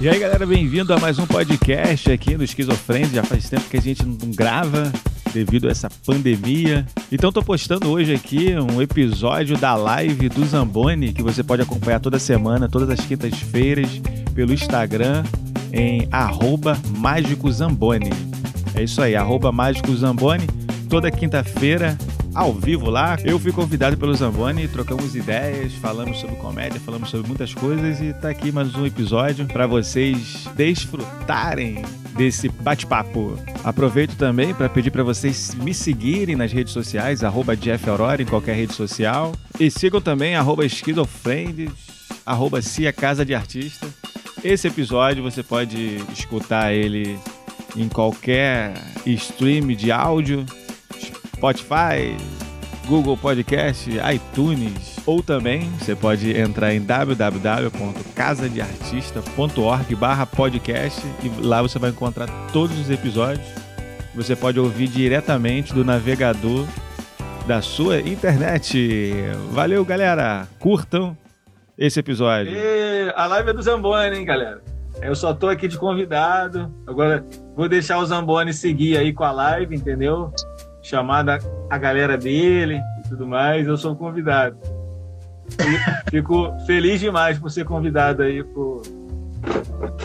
E aí, galera, bem-vindo a mais um podcast aqui no Esquizofrenia. Já faz tempo que a gente não grava devido a essa pandemia. Então tô postando hoje aqui um episódio da live do Zamboni que você pode acompanhar toda semana, todas as quintas-feiras, pelo Instagram em Mágico Zamboni. É isso aí, Mágico Zamboni. Toda quinta-feira ao vivo lá. Eu fui convidado pelo Zamboni, trocamos ideias, falamos sobre comédia, falamos sobre muitas coisas e tá aqui mais um episódio para vocês desfrutarem desse bate-papo. Aproveito também para pedir para vocês me seguirem nas redes sociais, arroba Jeff Aurora em qualquer rede social. E sigam também arroba Esquizofriends, arroba Cia Casa de Artista. Esse episódio você pode escutar ele em qualquer stream de áudio, Spotify, Google Podcast, iTunes, ou também você pode entrar em www.casadeartista.org podcast e lá você vai encontrar todos os episódios. Você pode ouvir diretamente do navegador da sua internet. Valeu, galera! Curtam esse episódio. E a live é do Zamboni, hein, galera? Eu só tô aqui de convidado. Agora vou deixar o Zamboni seguir aí com a live, entendeu? Chamada a galera dele e tudo mais. Eu sou um convidado. E fico feliz demais por ser convidado aí por,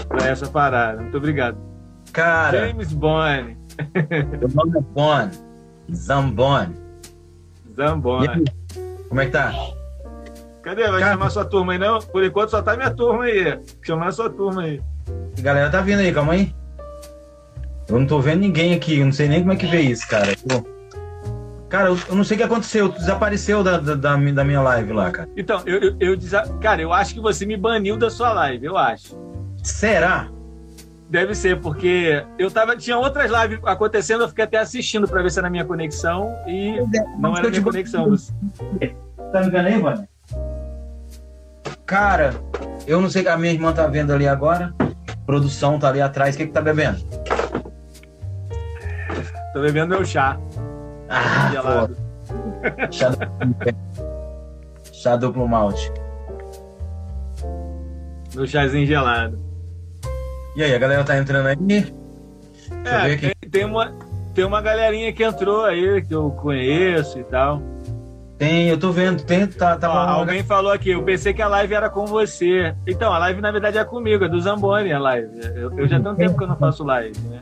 pra essa parada. Muito obrigado. Cara, James Bond. meu nome é Bon. Zambon. E Zamboni. aí, Como é que tá? Cadê? Vai Cara- chamar sua turma aí, não? Por enquanto só tá minha turma aí. Chamar sua turma aí. A galera tá vindo aí, calma aí. Eu não tô vendo ninguém aqui, eu não sei nem como é que vê isso, cara. Eu- Cara, eu, eu não sei o que aconteceu, tu desapareceu da, da, da da minha live lá, cara. Então, eu, eu, eu desa- cara, eu acho que você me baniu da sua live, eu acho. Será? Deve ser, porque eu tava. Tinha outras lives acontecendo, eu fiquei até assistindo pra ver se era minha conexão e não era minha conexão. Você- Tá me vendo aí, mano? Cara, eu não sei, a minha irmã tá vendo ali agora. Produção tá ali atrás, o que que tá bebendo? Tô bebendo meu chá Ah, gelado. chá duplo, chá duplo malte. Meu chazinho gelado. E aí, a galera tá entrando aí? Deixa É, tem, tem uma, tem uma galerinha que entrou aí, que eu conheço e tal. Tem, eu tô vendo, tem, tá, tá Ó, alguém falou aqui, eu pensei que a live era com você. Então, a live na verdade é comigo, é do Zamboni a live. Eu, eu já tenho um tempo que eu não faço live, né?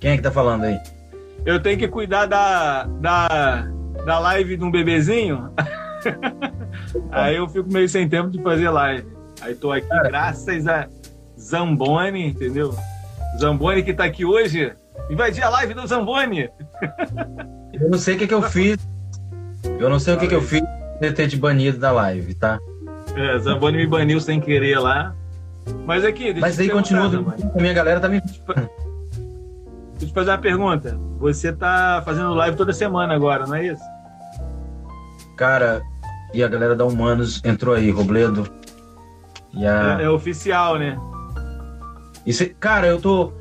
Quem é que tá falando aí? Eu tenho que cuidar da, da, da live de um bebezinho. Aí eu fico meio sem tempo de fazer live. Aí tô aqui Cara. graças a Zamboni, entendeu? Zamboni que tá aqui hoje. Invadir a live do Zamboni. Eu não sei o que que eu fiz. Eu não sei o que que eu fiz de ter te banido da live, tá? É, Zamboni me baniu sem querer lá. Mas aqui, deixa Mas aí continua, a minha galera tá me... Deixa eu te fazer uma pergunta. Você tá fazendo live toda semana agora, não é isso? Cara, e a galera da Humanos entrou aí, Robledo. A... É, é oficial, né? E cê- cara, eu tô.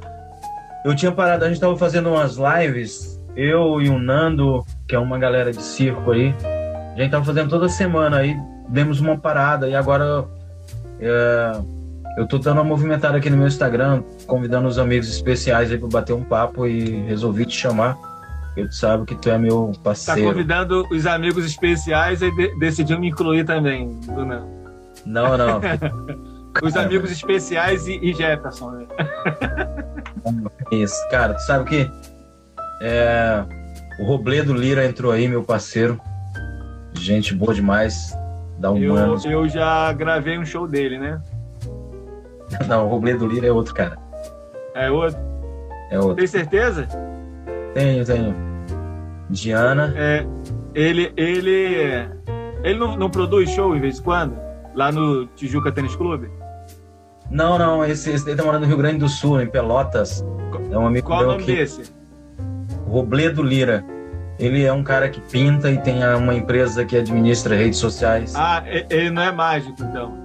Eu tinha parado, a gente tava fazendo umas lives, eu e o Nando, que é uma galera de circo aí. A gente tava fazendo toda semana aí, demos uma parada e agora é, eu tô dando uma movimentada aqui no meu Instagram, convidando os amigos especiais aí pra bater um papo e resolvi te chamar. Eu sabe que tu é meu Tá parceiro. convidando os amigos especiais e de- decidiu me incluir também, Bruna. Não, não. Os amigos especiais e, e Jefferson, né? Isso, cara, tu sabe que é, o Robledo Lira entrou aí, meu parceiro. Gente boa demais. Da Eu, Humanos. eu já gravei um show dele, né? Não, o Robledo Lira é outro, cara. É outro. É outro. Tem certeza? Tenho, tenho. Diana. É, ele ele, ele não, não produz show de vez em quando? Lá no Tijuca Tênis Clube? Não, não, esse, esse daí tá morando no Rio Grande do Sul, em Pelotas. É um amigo Qual o meu nome que. desse? Robledo Lira. Ele é um cara que pinta e tem uma empresa que administra redes sociais. Ah, ele não é mágico, então.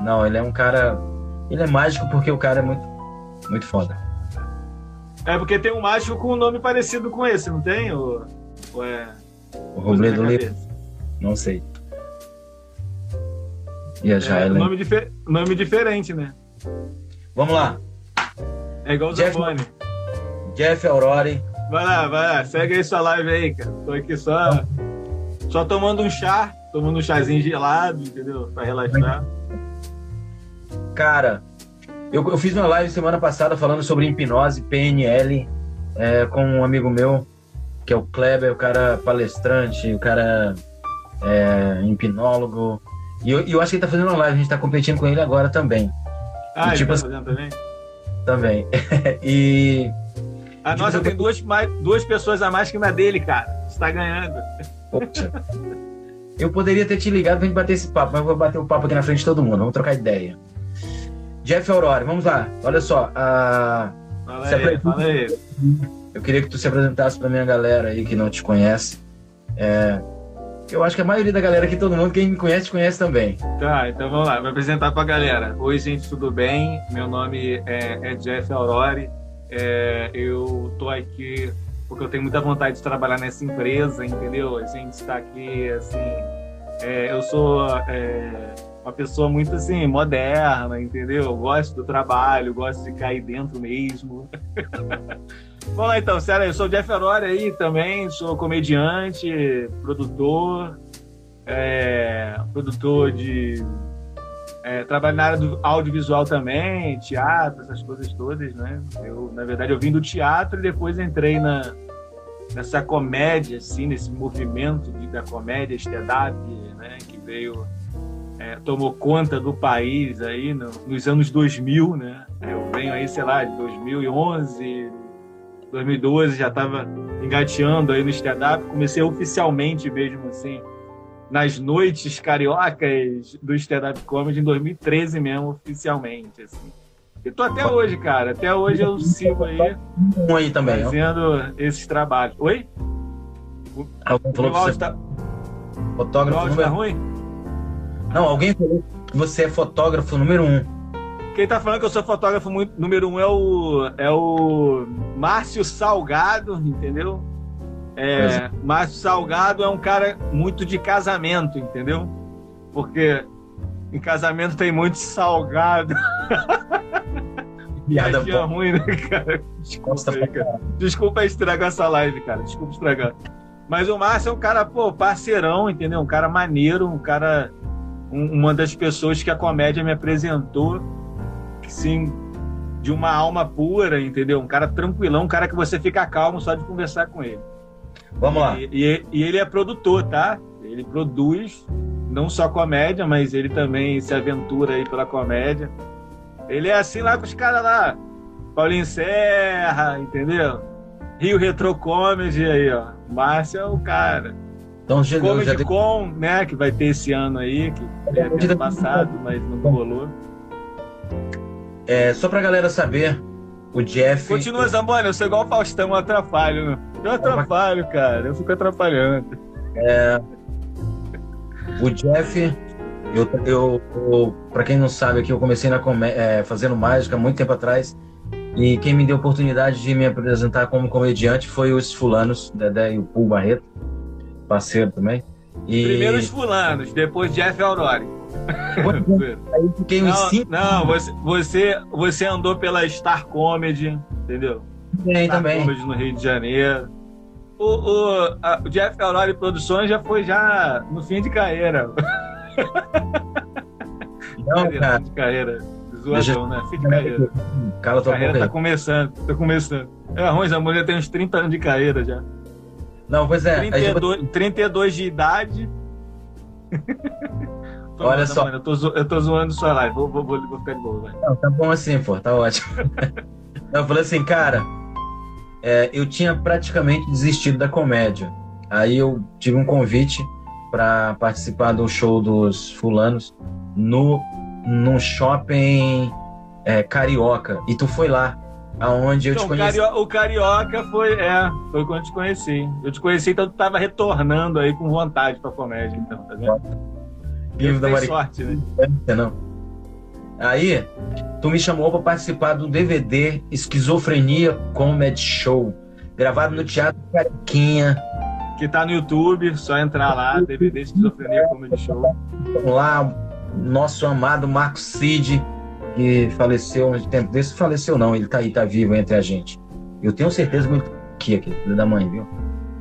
Não, ele é um cara. Ele é mágico porque o cara é muito, muito foda. É porque tem um mágico com um nome parecido com esse, não tem? Ou, ou é O Robledo cabeça? não sei. E a É, Jailen. nome, dife- nome diferente, né? Vamos lá. É igual o Jeff- Zamboni. Jeff Aurori. Vai lá, vai lá. Segue aí sua live aí, cara. Tô aqui só, só tomando um chá, tomando um chazinho gelado, entendeu? Pra relaxar. Cara, eu, eu fiz uma live semana passada falando sobre hipnose, PNL, é, com um amigo meu, que é o Kleber, o cara palestrante, o cara é, hipnólogo. E eu, e eu acho que ele tá fazendo uma live, a gente tá competindo com ele agora também. Ah, ele tipo tá assim- fazendo também? Também. e A Tipo, nossa eu tem tô- duas, mais, duas pessoas a mais que na dele, cara. Você tá ganhando. Poxa. Eu poderia ter te ligado pra gente bater esse papo, mas eu vou bater o papo aqui na frente de todo mundo. Vamos trocar ideia. Jeff Aurora, vamos lá. Olha só, a- Fala aí, fala aí. eu queria que tu se apresentasse pra minha galera aí que não te conhece. É, eu acho que a maioria da galera aqui, todo mundo, quem me conhece, conhece também. Tá, então vamos lá, vou apresentar pra galera. Oi, gente, tudo bem? Meu nome é, é Jeff Aurori. É, eu tô aqui porque eu tenho muita vontade de trabalhar nessa empresa, entendeu? A gente está aqui, assim. é, eu sou é, uma pessoa muito, assim, moderna, entendeu? Eu gosto do trabalho, gosto de cair dentro mesmo. Vamos lá então, sério, eu sou o Jeff Aurori aí também, sou comediante, produtor, é, produtor de. É, trabalho na área do audiovisual também, teatro, essas coisas todas, né? Eu, na verdade, eu vim do teatro e depois entrei na, nessa comédia, assim, nesse movimento de, da comédia stand-up, né? Que veio, é, tomou conta do país aí no- nos anos 2000, né? Eu venho aí, sei lá, de 2011, 2012, já estava engateando aí no stand-up. Comecei oficialmente mesmo, assim, nas noites cariocas do stand-up comedy em 2013 mesmo, oficialmente, assim. E tô até hoje, cara. Até hoje eu sigo aí Um aí também, ó. fazendo esses trabalhos. Oi? Alguém falou Meu que áudio você tá, é fotógrafo meu áudio tá ruim? Não, alguém falou que você é fotógrafo número um. Quem tá falando que eu sou fotógrafo muito- número um é o, é o Márcio Salgado, entendeu? É, Márcio Salgado é um cara muito de casamento, entendeu? Porque em casamento tem muito salgado. Piada boa. ruim, né, cara? Desculpa aí, cara. Desculpa estragar essa live, cara. Desculpa estragar. Mas o Márcio é um cara, pô, parceirão, entendeu? Um cara maneiro, um cara. Um- uma das pessoas que a comédia me apresentou, sim, de uma alma pura, entendeu? Um cara tranquilão, um cara que você fica calmo só de conversar com ele. Vamos lá. E, e- e ele é produtor, tá? Ele produz não só comédia, mas ele também se aventura aí pela comédia. Ele é assim lá com os caras lá. Paulinho Serra, entendeu? Rio Retro Comedy aí, ó. Márcio é o cara. Então, já, já Comedy dei- Con, né? Que vai ter esse ano aí, que ter ano passado, mas não rolou. é, só pra galera saber, o Jeff. Continua, Zamboni, eu sou igual o Faustão, eu atrapalho, né? Eu atrapalho, cara. Eu fico atrapalhando. O Jeff, eu, eu, eu para quem não sabe aqui, eu comecei na é, fazendo mágica há muito tempo atrás. E quem me deu a oportunidade de me apresentar como comediante foi os fulanos, Dedé e o Paul Barreto, parceiro também. E Primeiro os fulanos, depois Jeff Aurori. aí fiquei uns Não, cinco não você, você, você andou pela Star Comedy, entendeu? bem Star também. Comedy no Rio de Janeiro. O, o, a- o Jeff Aurori Produções já foi já no fim de carreira. Não, cara, fim de carreira. Zoadão, né? Fim de carreira. cala A tua carreira tá começando, tá começando. É ruim, a mulher tem uns 30 anos de carreira já. Não, pois é. aí, tipo, 32, 32 de idade. Tô Olha só. mano, eu, tô, eu tô zoando sua live. Vou, vou, vou, vou ficar de boa. Não, tá bom assim, pô, tá ótimo. Eu falei assim, cara, é, eu tinha praticamente desistido da comédia. Aí eu tive um convite para participar do show dos fulanos no num shopping é, carioca. E tu foi lá, aonde eu Então, te conheci. Cario- o Carioca foi, é, foi quando eu te conheci. Eu te conheci, então tu tava retornando aí com vontade pra comédia, então, tá vendo? Vivo da Tem Mari- sorte, né? não. Aí, tu me chamou para participar do DVD Esquizofrenia Comedy Show, gravado no Teatro Cariquinha. Que tá no YouTube, só entrar lá, DVD Esquizofrenia Comedy Show. Vamos lá, nosso amado Marco Cid, que faleceu um tempo desse, faleceu não, ele tá aí, tá vivo entre a gente. Eu tenho certeza que ele tá aqui, aqui, filho da mãe, viu?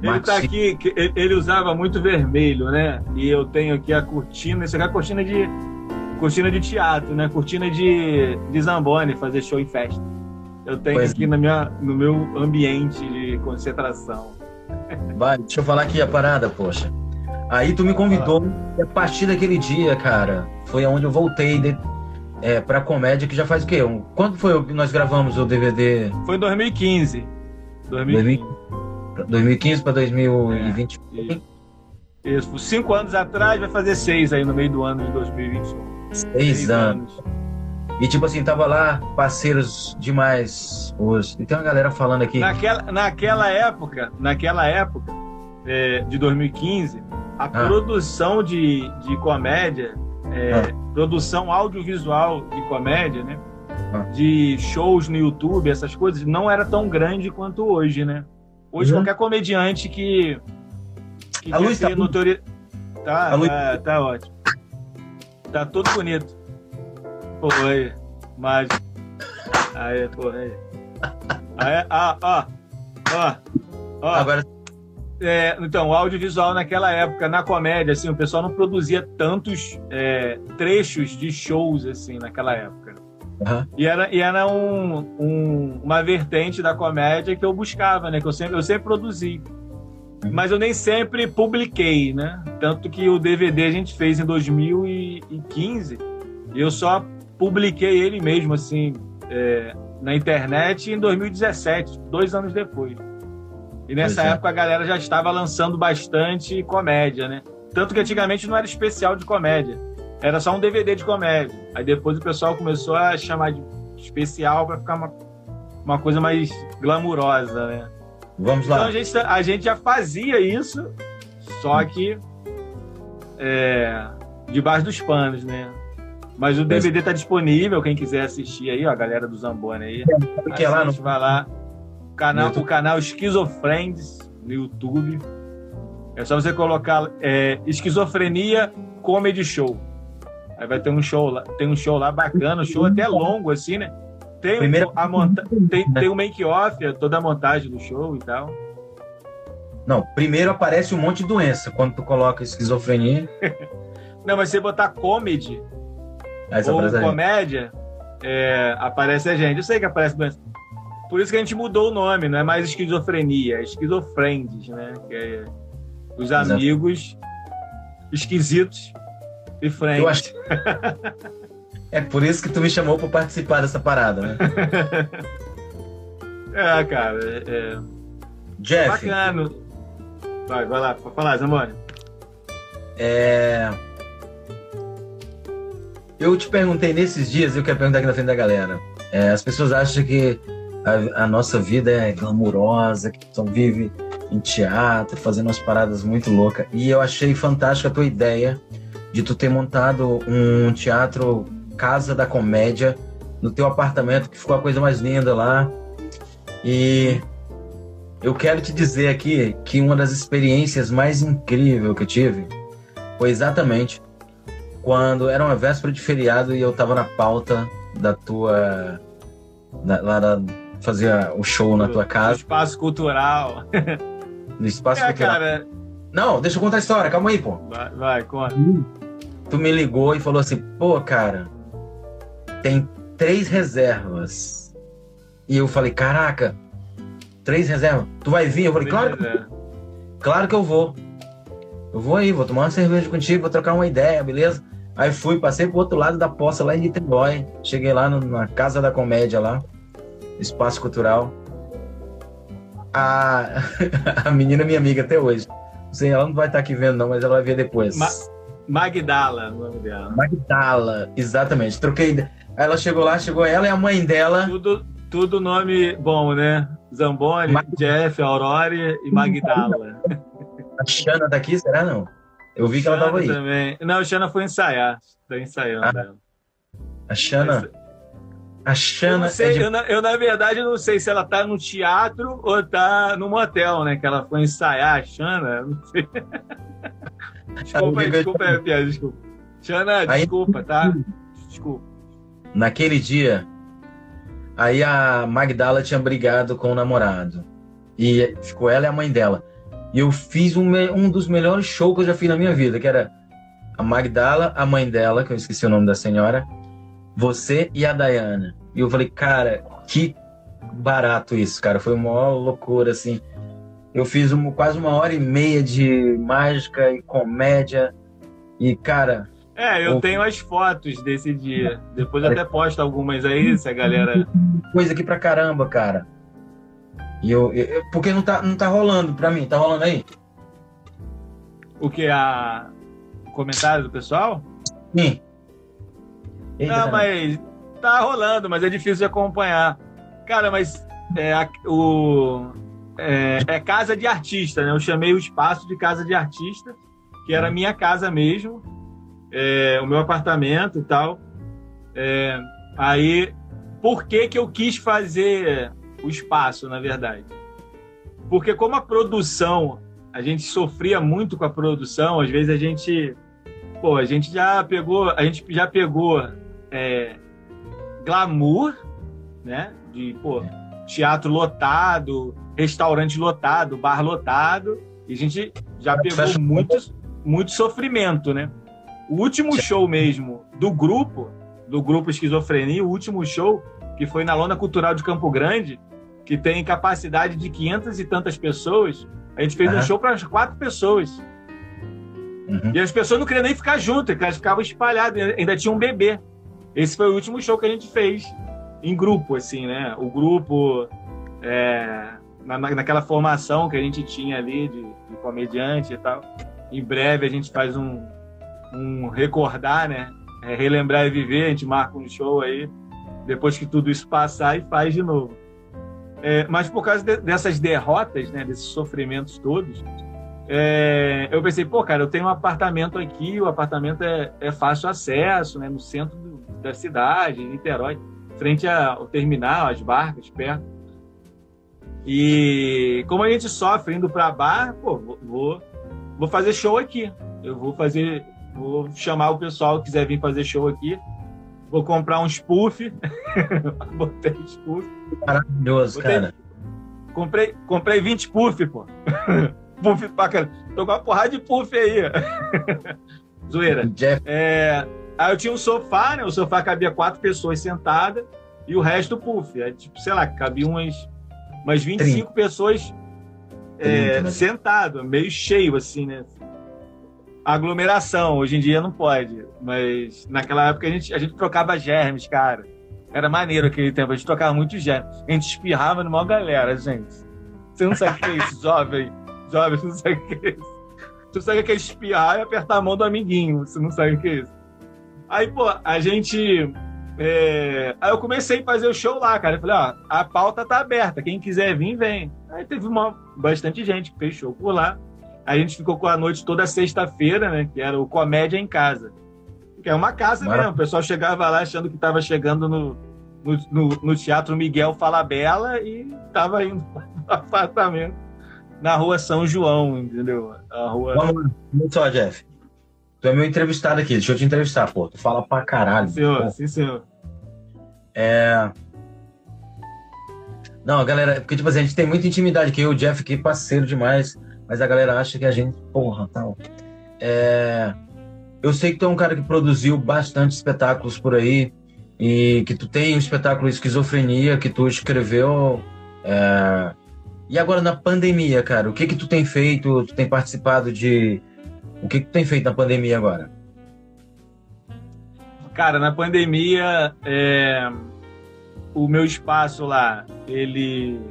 Ele tá aqui, ele usava muito vermelho, né? E eu tenho aqui a cortina, isso aqui é a cortina de cortina de teatro, né? Cortina de, de Zamboni, fazer show em festa. Eu tenho pois aqui é. na minha, no meu ambiente de concentração. Vai, deixa eu falar aqui a parada, poxa. Aí tu me convidou, e a partir daquele dia, cara, foi onde eu voltei de, é, pra comédia, que já faz o quê? Um, quando foi que nós gravamos o DVD? Foi em 2015. 2015. 2015 para 2020. É, isso, cinco anos atrás, vai fazer seis aí no meio do ano de 2021. Seis, seis anos. anos. E tipo assim, tava lá parceiros demais hoje. E tem uma galera falando aqui. Naquela, naquela época, naquela época é, de 2015, a ah. produção de, de comédia, é, ah. Produção audiovisual de comédia, né? Ah. De shows no YouTube, essas coisas, não era tão grande quanto hoje, né? Hoje uhum. qualquer comediante que, que a luz tá, notori... tá, luz... tá, tá ótimo. Tá tudo bonito. Pô, aí. Mágico. Aí, pô, aí. Aí, ah, ó. Ó. Ó. Agora. É, então, o audiovisual naquela época, na comédia, assim, o pessoal não produzia tantos é, trechos de shows, assim, naquela época. Uhum. E era, e era um, um, uma vertente da comédia que eu buscava, né? Que eu sempre, eu sempre produzi. Uhum. Mas eu nem sempre publiquei, né? Tanto que o DVD a gente fez em 2015 e eu só publiquei ele mesmo, assim, é, na internet em 2017, dois anos depois. E nessa é. época a galera já estava lançando bastante comédia, né? Tanto que antigamente não era especial de comédia, era só um DVD de comédia. Aí depois o pessoal começou a chamar de especial para ficar uma, uma coisa mais glamurosa, né? Vamos lá. Então a gente, a gente já fazia isso, só que é, debaixo dos panos, né? Mas o DVD está disponível, quem quiser assistir aí, ó, a galera do Zamboni aí. É lá no... vai lá. O canal, o canal Esquizofriends no YouTube. É só você colocar é, Esquizofrenia Comedy Show. Aí vai ter um show lá, tem um show lá bacana, um show até longo, assim, né? Tem, Primeiro... a monta... tem, tem um make-off, toda a montagem do show e tal. Não, primeiro aparece um monte de doença quando tu coloca esquizofrenia. Não, mas você botar comedy, ou comédia, é, aparece a gente. Eu sei que aparece doença. Por isso que a gente mudou o nome, não é mais esquizofrenia, é esquizofrendes, né? Que é os amigos esquisitos e friends. Acho... é por isso que tu me chamou para participar dessa parada, né? é, cara. É... é Jeff. Bacana. Vai, vai lá, pode falar, Zamone. É. Eu te perguntei nesses dias, eu quero perguntar aqui na frente da galera. É, as pessoas acham que a, a, nossa vida é glamurosa, que só vive em teatro, fazendo umas paradas muito loucas. E eu achei fantástica a tua ideia de tu ter montado um teatro Casa da Comédia no teu apartamento, que ficou a coisa mais linda lá. E eu quero te dizer aqui que uma das experiências mais incríveis que eu tive foi exatamente quando era uma véspera de feriado e eu tava na pauta da tua. Da, lá da, fazia o show na tua casa. No espaço cultural. No espaço é, cultural. Cara... Não, deixa eu contar a história, calma aí, pô. Vai, vai, conta. Tu me ligou e falou assim, pô, cara, tem três reservas. E eu falei, caraca, três reservas? Tu vai vir? Eu falei, claro que, claro que eu vou. Eu vou aí, vou tomar uma cerveja contigo, vou trocar uma ideia, beleza? Aí fui, passei pro outro lado da poça, lá em Niterói. Cheguei lá no, na Casa da Comédia, lá, Espaço Cultural. A, a menina é minha amiga até hoje. Não sei, ela não vai estar aqui vendo, não, mas ela vai ver depois. Ma Magdala, o nome dela. Magdala, exatamente. Troquei. Ela chegou lá, chegou ela e a mãe dela. Tudo, tudo nome bom, né? Zamboni, Mag... Jeff, Aurora e Magdala. A Xana daqui, será não? Eu vi que ela tava aí. Também. Não, a Xana foi ensaiar. Tá ensaiando ah, ela. A Xana. A Xana. Eu, sei, é de... eu, na, eu, na, verdade, não sei se ela tá no teatro ou tá no motel, né? Que ela foi ensaiar a Xana. Não sei. desculpa aí, desculpa aí, Pia, desculpa. Xana, desculpa, tá? Desculpa. naquele dia, aí a Magdala tinha brigado com o namorado. E ficou ela e a mãe dela. E eu fiz um, um dos melhores shows que eu já fiz na minha vida, que era a Magdala, a mãe dela, que eu esqueci o nome da senhora, você e a Dayana. E eu falei, cara, que barato isso, cara. Foi uma loucura, assim. Eu fiz uma, quase uma hora e meia de mágica e comédia. E, cara. É, eu, tenho as fotos desse dia. Depois eu até posto algumas aí, se a galera. Coisa aqui pra caramba, cara. E eu, eu, porque não tá, não tá rolando pra mim, tá rolando aí? O que? A... O comentário do pessoal? Sim. Eita, não, mas tá rolando, mas é difícil de acompanhar. Cara, mas é, o, é, é, casa de artista, né? Eu chamei o espaço de casa de artista, que era a minha casa mesmo, é, o meu apartamento e tal. É, aí, por que que eu quis fazer o espaço, na verdade? Porque como a produção, a gente sofria muito com a produção, às vezes a gente, pô, a gente já pegou, a gente já pegou é, glamour, né? De, pô, teatro lotado, restaurante lotado, bar lotado, e a gente já pegou muito, muito sofrimento, né? O último show mesmo do grupo, do grupo Esquizofrenia, o último show, que foi na Lona Cultural de Campo Grande, que tem capacidade de 500 e tantas pessoas, a gente fez uhum. um show para quatro pessoas. Uhum. E as pessoas não queriam nem ficar juntas, elas ficavam espalhadas, ainda tinha um bebê. Esse foi o último show que a gente fez em grupo, assim, né? O grupo, é, na, naquela formação que a gente tinha ali de, de, comediante e tal. Em breve a gente faz um, um recordar, né? É, relembrar e viver, a gente marca um show aí, depois que tudo isso passar e faz de novo. É, mas por causa de, dessas derrotas, né, desses sofrimentos todos, é, eu pensei, pô, cara, eu tenho um apartamento aqui, o apartamento é, é fácil acesso, né, no centro do, da cidade, em Niterói frente ao terminal, as barcas perto. E como a gente sofre indo para bar, pô, vou, vou fazer show aqui. Eu vou fazer, vou chamar o pessoal que quiser vir fazer show aqui. Vou comprar um spoof. Botei spoof. Maravilhoso, Botei, cara. Comprei, comprei 20 puff, pô. puff pra caramba. Tô com uma porrada de puff aí. Zoeira. Jeff. É, Aí eu tinha um sofá, né? O sofá cabia quatro pessoas sentadas e o resto puff. Aí, tipo, sei lá, cabia umas, umas 25 30. pessoas é, né? sentado, meio cheio, assim, né? Aglomeração, hoje em dia não pode, mas naquela época a gente, a gente trocava germes, cara. Era maneiro aquele tempo, a gente trocava muitos germes. A gente espirrava numa galera, gente. Você não sabe o que é isso, jovem? Você não sabe o que é isso. Você sabe o que é espirrar e apertar a mão do amiguinho, você não sabe o que é isso. Aí, pô, a gente. É... Aí eu comecei a fazer o show lá, cara. Eu falei, ó, a pauta tá aberta. Quem quiser vir, vem. Aí teve uma, bastante gente que fez show por lá. A gente ficou com a noite toda sexta-feira, né? Que era o Comédia em Casa. Que é uma casa Maravilha. mesmo. O pessoal chegava lá achando que tava chegando no, no, no, no Teatro Miguel Falabella e tava indo pro apartamento na rua São João, entendeu? A rua. Vamos, só, Jeff. Tu é meu entrevistado aqui, deixa eu te entrevistar, pô. Tu fala pra caralho. Sim, senhor, sim, senhor. É. Não, galera, porque tipo assim, a gente tem muita intimidade aqui, eu e o Jeff aqui, parceiro demais, mas a galera acha que a gente, porra, tal. É... Eu sei que tu é um cara que produziu bastante espetáculos por aí, e que tu tem um espetáculo Esquizofrenia, que tu escreveu. É... E agora na pandemia, cara, o que que tu tem feito? Tu tem participado de o que, que tem feito na pandemia agora? Cara, na pandemia, é, o meu espaço lá, ele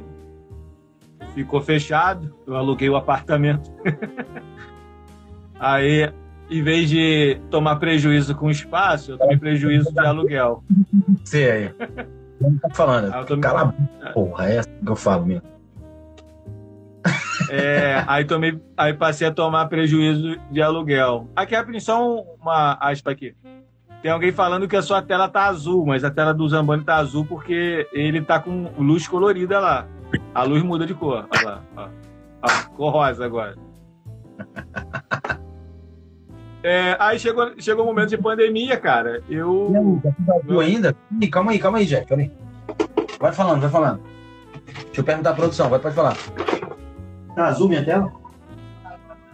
ficou fechado. Eu aluguei o apartamento. Aí, em vez de tomar prejuízo com o espaço, eu tomei prejuízo de aluguel. Sei aí. Não tá falando. Ah, Cala a porra, é assim que eu falo mesmo. É, aí, tomei, aí passei a tomar prejuízo de aluguel. Aqui, é só uma aspa aqui. Tem alguém falando que a sua tela tá azul, mas a tela do Zamboni tá azul porque ele tá com luz colorida lá. A luz muda de cor. Olha lá. Ó. Ó, cor rosa agora. É, aí chegou, chegou o momento de pandemia, cara. Eu. Eu ainda? Ih, calma aí, calma aí, Jeff. Vai falando, vai falando. Deixa eu perguntar à produção, vai, pode falar. Tá azul minha tela?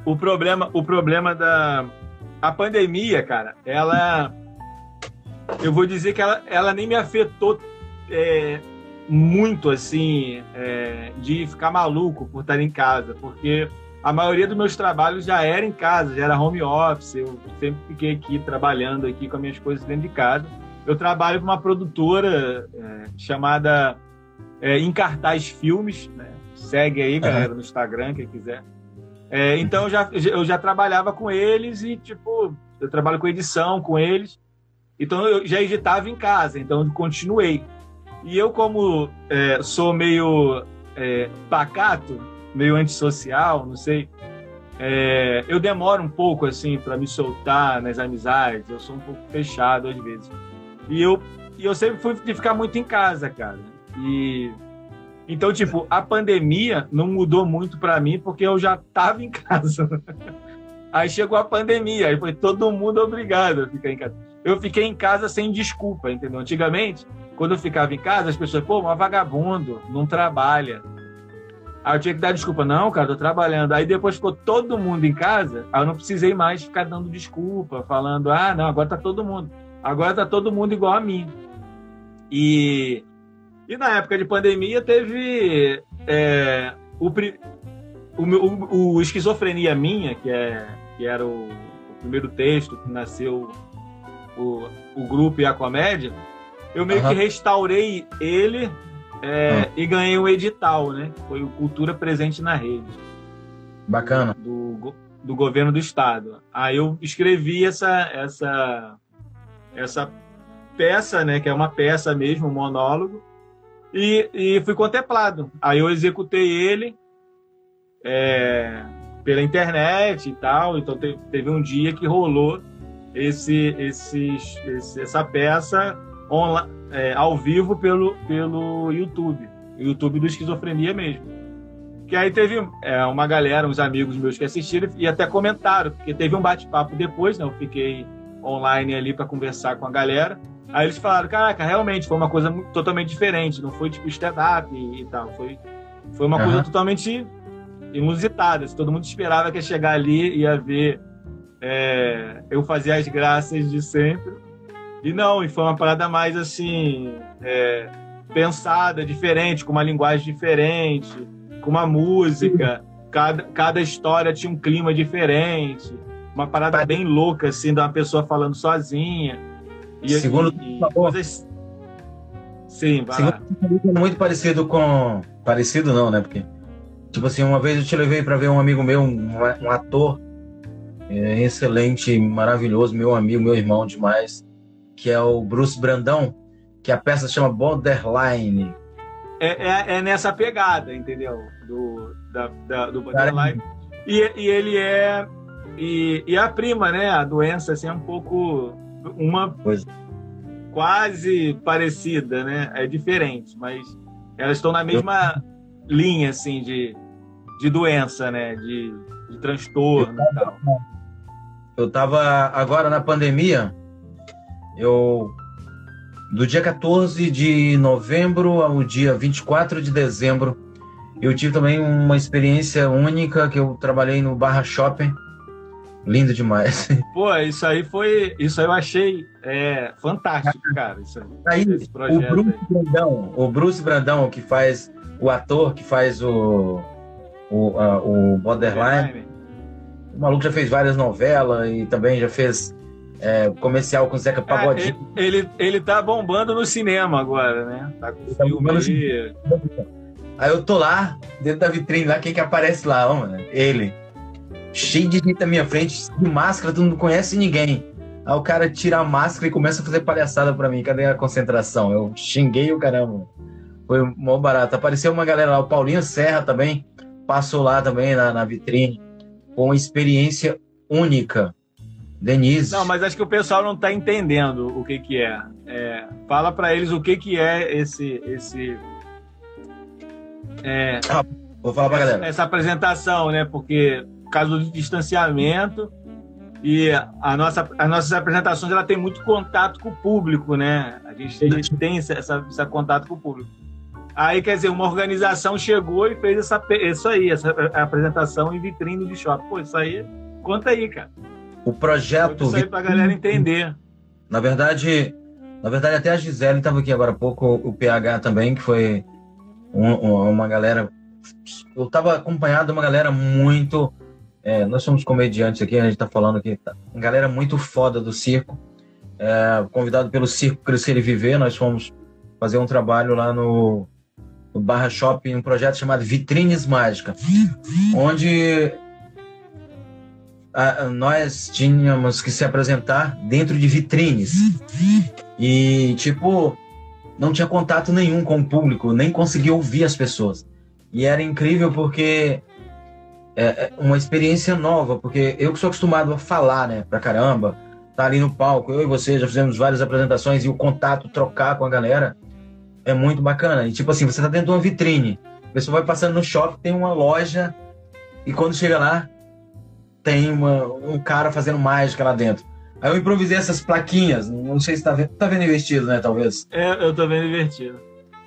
O problema, o problema da a pandemia, cara, ela. Eu vou dizer que ela, ela nem me afetou é, muito, assim, é, de ficar maluco por estar em casa, porque a maioria dos meus trabalhos já era em casa, já era home office. Eu sempre fiquei aqui trabalhando aqui com as minhas coisas dentro de casa. Eu trabalho com uma produtora é, chamada é, Encartaz Filmes, né? Segue aí, galera, uhum. no Instagram, quem quiser. É, então eu já, eu já trabalhava com eles e, tipo, eu trabalho com edição com eles. Então eu já editava em casa, então eu continuei. E eu, como é, sou meio é, pacato, meio antissocial, não sei. É, eu demoro um pouco assim para me soltar nas amizades. Eu sou um pouco fechado às vezes. E eu, e eu sempre fui de ficar muito em casa, cara. E então, tipo, a pandemia não mudou muito para mim porque eu já tava em casa. Aí chegou a pandemia, aí foi todo mundo obrigado a ficar em casa. Eu fiquei em casa sem desculpa, entendeu? Antigamente, quando eu ficava em casa, as pessoas, pô, uma vagabundo, não trabalha, Aí eu tinha que dar desculpa. Não, cara, tô trabalhando. Aí depois ficou todo mundo em casa, aí eu não precisei mais ficar dando desculpa, falando, ah, não, agora tá todo mundo. Agora tá todo mundo igual a mim. E, e na época de pandemia teve é, o, o, o, Esquizofrenia Minha, que, é, que era o, o primeiro texto que nasceu o, o grupo e a comédia, eu meio uhum. que restaurei ele é, hum. E ganhei um edital, né? Foi o Cultura Presente na Rede. Bacana. Do, do governo do estado. Aí eu escrevi essa, essa, essa peça, né? Que é uma peça mesmo, um monólogo. E, e fui contemplado. Aí eu executei ele é, pela internet e tal. Então teve, teve um dia que rolou esse, esse, esse essa peça online é, ao vivo pelo, pelo YouTube, YouTube do Esquizofrenia mesmo. Que aí teve é, uma galera, uns amigos meus que assistiram e até comentaram, porque teve um bate-papo depois, né? Eu fiquei online ali para conversar com a galera. Aí eles falaram, caraca, realmente foi uma coisa totalmente diferente, não foi tipo stand-up e, e, tal, foi, foi uma uhum. coisa totalmente inusitada. Assim, todo mundo esperava que ia chegar ali e ia ver é, eu fazer as graças de sempre e não, e foi uma parada mais assim, é, pensada, diferente, com uma linguagem diferente, com uma música. Cada, cada história tinha um clima diferente. Uma parada bem louca, assim, de uma pessoa falando sozinha. E, Segundo e, e coisas... Sim, vai Segundo é muito parecido com. Parecido não, né? Porque, tipo assim, uma vez eu te levei para ver um amigo meu, um, um ator é, excelente, maravilhoso, meu amigo, meu irmão demais que é o Bruce Brandão, que a peça chama Borderline. É, é, é nessa pegada, entendeu? Do, da, da do Borderline. E, e, ele é. E, e, a prima, né? A doença assim, é um pouco. Uma. Pois. Quase parecida, né? É diferente, mas elas estão na mesma Eu... linha, assim, de, de doença, né? De, de transtorno eu tava. Eu tava agora na pandemia, eu do dia 14 de novembro ao dia 24 de dezembro, eu tive também uma experiência única que eu trabalhei no Barra Shopping. Lindo demais. Pô, isso aí foi. Isso aí eu achei é, fantástico, cara. Isso aí, aí o Bruce aí. Brandão, o Bruce Brandão, que faz o ator que faz o, o, a, o Borderline. O maluco já fez várias novelas e também já fez é, comercial com o Zeca Pagodinho. É, ele, ele tá bombando no cinema agora, né? Tá com tá filme aí. Aí eu tô lá, dentro da vitrine lá, quem que aparece lá, ó, mano? Ele. Cheio de gente na minha frente, de máscara, tu não conhece ninguém. Aí o cara tira a máscara e começa a fazer palhaçada pra mim. Cadê a concentração? Eu xinguei o caramba. Foi mó barato. Apareceu uma galera lá, o Paulinho Serra também, passou lá também na, na vitrine. Com uma experiência única Denise. Não, mas acho que o pessoal não está entendendo o que que é. é fala para eles o que que é esse esse é, ah, vou falar para galera. Essa apresentação, né? Porque por causa do distanciamento E a nossa, as nossas apresentações ela tem muito contato com o público, né? A gente, a gente tem esse, essa, esse contato com o público. Aí, quer dizer, uma organização chegou e fez essa, isso aí, essa apresentação em vitrine de shopping. Pô, isso aí, conta aí, cara. O projeto. Isso aí pra galera entender. Na verdade, na verdade, até a Gisele estava aqui agora há pouco, o PH também, que foi um, uma galera. Eu estava acompanhado de uma galera muito. É, nós somos comediantes aqui, a gente está falando aqui, tá, uma galera muito foda do circo. É, convidado pelo Circo Crescer e Viver, nós fomos fazer um trabalho lá no, no Barra Shopping, um projeto chamado Vitrines Mágica, onde a, nós tínhamos que se apresentar dentro de vitrines. E, tipo, não tinha contato nenhum com o público, nem conseguia ouvir as pessoas. E era incrível porque é, é uma experiência nova, porque eu que sou acostumado a falar, né, pra caramba, tá ali no palco, eu e você já fizemos várias apresentações e o contato, trocar com a galera é muito bacana. E tipo assim, você tá dentro de uma vitrine, a pessoa vai passando no shopping, tem uma loja, e quando chega lá, tem uma, um cara fazendo mágica lá dentro. Aí eu improvisei essas plaquinhas, não sei se tá vendo, tá vendo invertido, né, talvez? É, eu tô vendo invertido.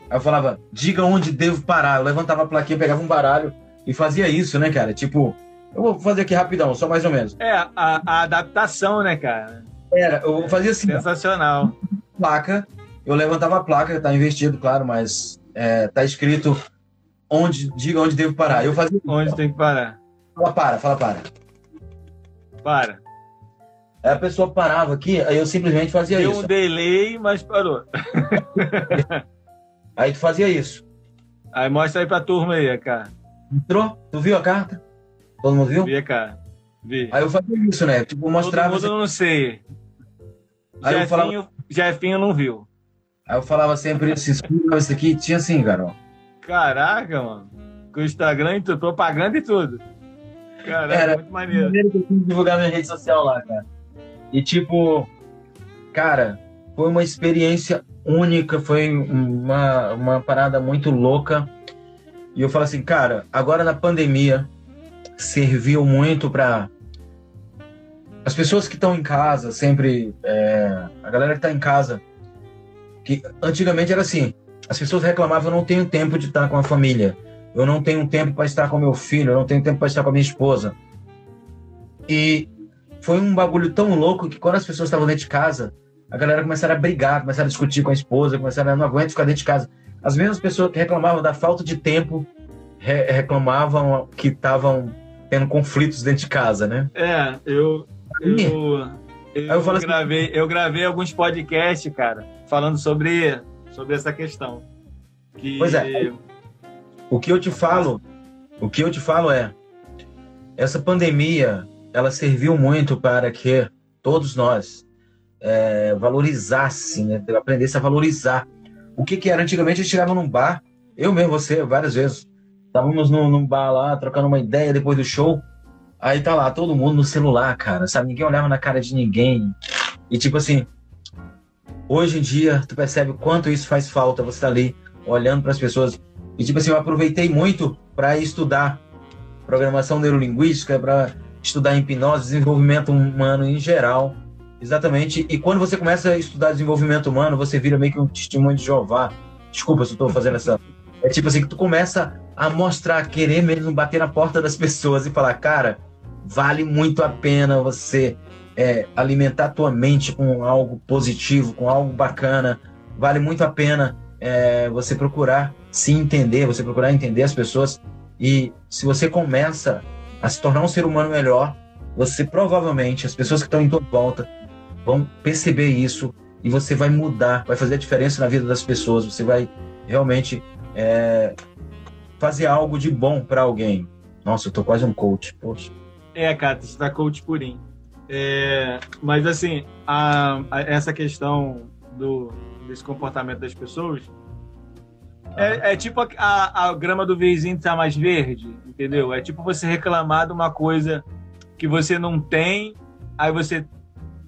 Aí eu falava, diga onde devo parar. Eu levantava a plaquinha, pegava um baralho e fazia isso, né, cara? Tipo, eu vou fazer aqui rapidão, só mais ou menos. É, a, a adaptação, né, cara? Era, eu fazia assim. Sensacional. Placa, eu levantava a placa, tá invertido, claro, mas é, tá escrito onde, diga onde devo parar. Eu fazia. Onde tem que parar? Fala para, fala para. Para. Aí a pessoa parava aqui, aí eu simplesmente fazia Deu isso. um delay, mas parou. aí tu fazia isso. Aí mostra aí pra turma aí, cara. Entrou? Tu viu a carta? Todo mundo viu? Vi, cara. Vi. Aí eu fazia isso, né? Tipo, mostrava. Todo mundo não sei. Aí Jefinho, eu falava... Jefinho não viu. Aí eu falava sempre assim, isso aqui tinha assim, cara. Caraca, mano. Com o Instagram e tudo, propaganda e tudo. Caraca, Era muito maneiro. Primeiro que eu que divulgar minha rede social lá, cara. E tipo, cara, foi uma experiência única, foi uma, uma parada muito louca. E eu falo assim, cara, agora na pandemia serviu muito para as pessoas que estão em casa, sempre é, a galera que está em casa, que antigamente era assim, as pessoas reclamavam, eu não tenho tempo de estar com a família, eu não tenho tempo para estar com meu filho, eu não tenho tempo para estar com a minha esposa. E foi um bagulho tão louco que quando as pessoas estavam dentro de casa, a galera começaram a brigar, começaram a discutir com a esposa, começaram a não aguento ficar dentro de casa. As mesmas pessoas que reclamavam da falta de tempo re reclamavam que estavam tendo conflitos dentro de casa, né? É, eu eu, eu, eu, eu assim, gravei, eu gravei alguns podcasts, cara, falando sobre sobre essa questão. Que... Pois é. O que eu te falo, o que eu te falo é essa pandemia ela serviu muito para que todos nós é, valorizassem, né? aprendesse a valorizar. O que, que era? Antigamente a gente chegava num bar, eu mesmo, você, várias vezes, estávamos num, num, bar lá, trocando uma ideia depois do show, aí tá lá, todo mundo no celular, cara, sabe? Ninguém olhava na cara de ninguém. E tipo assim, hoje em dia, tu percebe o quanto isso faz falta, você tá ali, olhando para as pessoas. E tipo assim, eu aproveitei muito para estudar programação neurolinguística, para estudar hipnose, desenvolvimento humano em geral. Exatamente. E quando você começa a estudar desenvolvimento humano, você vira meio que um testemunho de Jeová. Desculpa se eu estou fazendo essa. É tipo assim, que tu começa a mostrar, querer mesmo bater na porta das pessoas e falar, cara, vale muito a pena você é, alimentar tua mente com algo positivo, com algo bacana. Vale muito a pena é, você procurar se entender, você procurar entender as pessoas. E se você começa a se tornar um ser humano melhor, você provavelmente, as pessoas que estão em tua volta, vão perceber isso e você vai mudar, vai fazer a diferença na vida das pessoas, você vai realmente é, fazer algo de bom para alguém. Nossa, eu tô quase um coach, poxa. É, cara, você tá coach purinho. É, mas assim, a, a, essa questão do, desse comportamento das pessoas é, é, tipo a, a, grama do vizinho tá mais verde, entendeu? É tipo você reclamar de uma coisa que você não tem, aí você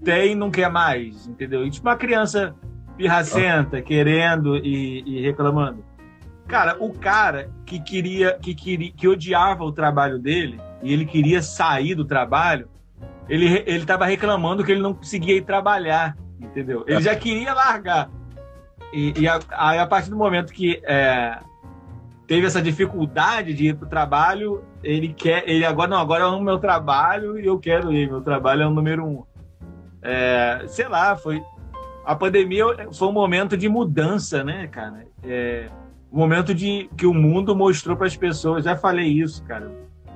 tem não quer mais, entendeu? E tipo uma criança pirracenta, querendo e, e, reclamando. Cara, o cara que queria, que queria, que odiava o trabalho dele e ele queria sair do trabalho, ele, ele tava reclamando que ele não conseguia ir trabalhar, entendeu? Ele já queria largar. E, e a, aí, a partir do momento que é, teve essa dificuldade de ir para o trabalho, ele quer, ele agora não, agora é o meu trabalho e eu quero ir, meu trabalho é o número um. É, sei lá, foi a pandemia foi um momento de mudança, né, cara? É, um momento de que o mundo mostrou para as pessoas. Já falei isso, cara.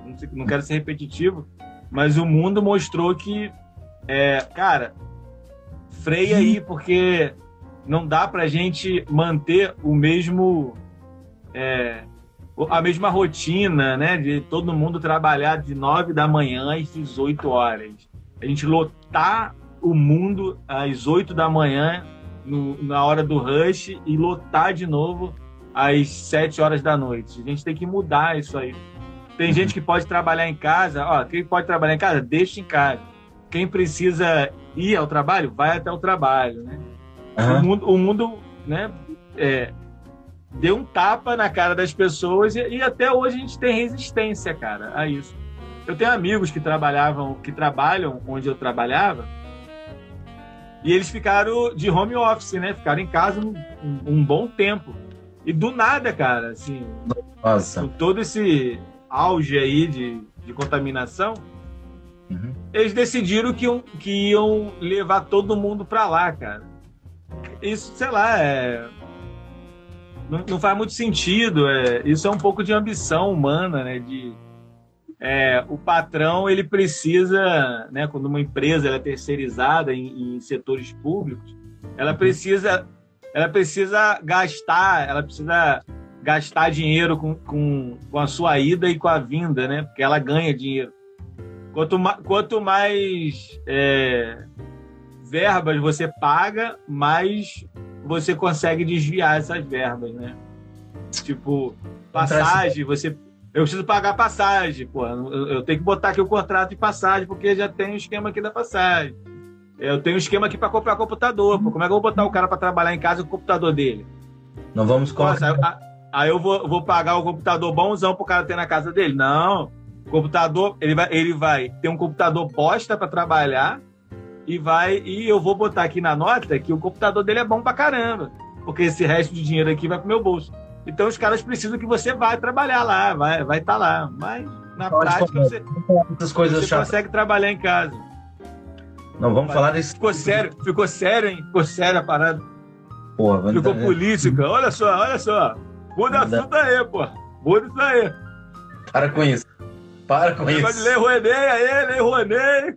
Não, não, quero ser repetitivo, mas o mundo mostrou que, é, cara, freia aí, porque não dá para gente manter o mesmo é, a mesma rotina, né? De todo mundo trabalhar de 9 da manhã às 18 horas. A gente lotar o mundo às 8 da manhã, no, na hora do rush, e lotar de novo às 7 horas da noite. A gente tem que mudar isso aí. Tem gente que pode trabalhar em casa, ó, quem pode trabalhar em casa, deixa em casa. Quem precisa ir ao trabalho, vai até o trabalho, né? Uhum. O mundo, o mundo né, é, deu um tapa na cara das pessoas e, e, até hoje a gente tem resistência, cara, a isso. Eu tenho amigos que trabalhavam, que trabalham onde eu trabalhava, e eles ficaram de home office, né? Ficaram em casa um, um bom tempo. E do nada, cara, assim, Nossa. com todo esse auge aí de, de contaminação, uhum. eles decidiram que iam, que iam levar todo mundo para lá, cara. Isso, sei lá, é, não, não, faz muito sentido. É, isso é um pouco de ambição humana, né? De, é, o patrão ele precisa, né, quando uma empresa é terceirizada em, em, setores públicos, ela uhum. precisa, ela precisa gastar, ela precisa gastar dinheiro com, com, com a sua ida e com a vinda, né? Porque ela ganha dinheiro. Quanto, ma, quanto mais é, verbas você paga, mais você consegue desviar essas verbas, né? Tipo, passagem, você eu preciso pagar passagem, pô. Eu tenho que botar aqui o contrato de passagem, porque já tem o um esquema aqui da passagem. Eu tenho um esquema aqui para comprar computador. Pô. Como é que eu vou botar o cara para trabalhar em casa com o computador dele? Não vamos colocar. Aí eu vou, vou pagar o computador bonzão pro cara ter na casa dele? Não. O computador, ele vai, ele vai ter um computador bosta para trabalhar e vai. E eu vou botar aqui na nota que o computador dele é bom pra caramba. Porque esse resto de dinheiro aqui vai pro meu bolso. Então os caras precisam que você vá trabalhar lá, vai vai estar tá lá. Mas na Pode prática você, Essas coisas você consegue trabalhar em casa. Não, vamos falar desse. Ficou sério, ficou sério, hein? Ficou sério a parada. Porra, ficou tá... política. Olha só, olha só. Muda assunto aí, pô. Muda isso aí. Para com isso. Para com isso. Pode ler Rouanet aí, ler Rouanet.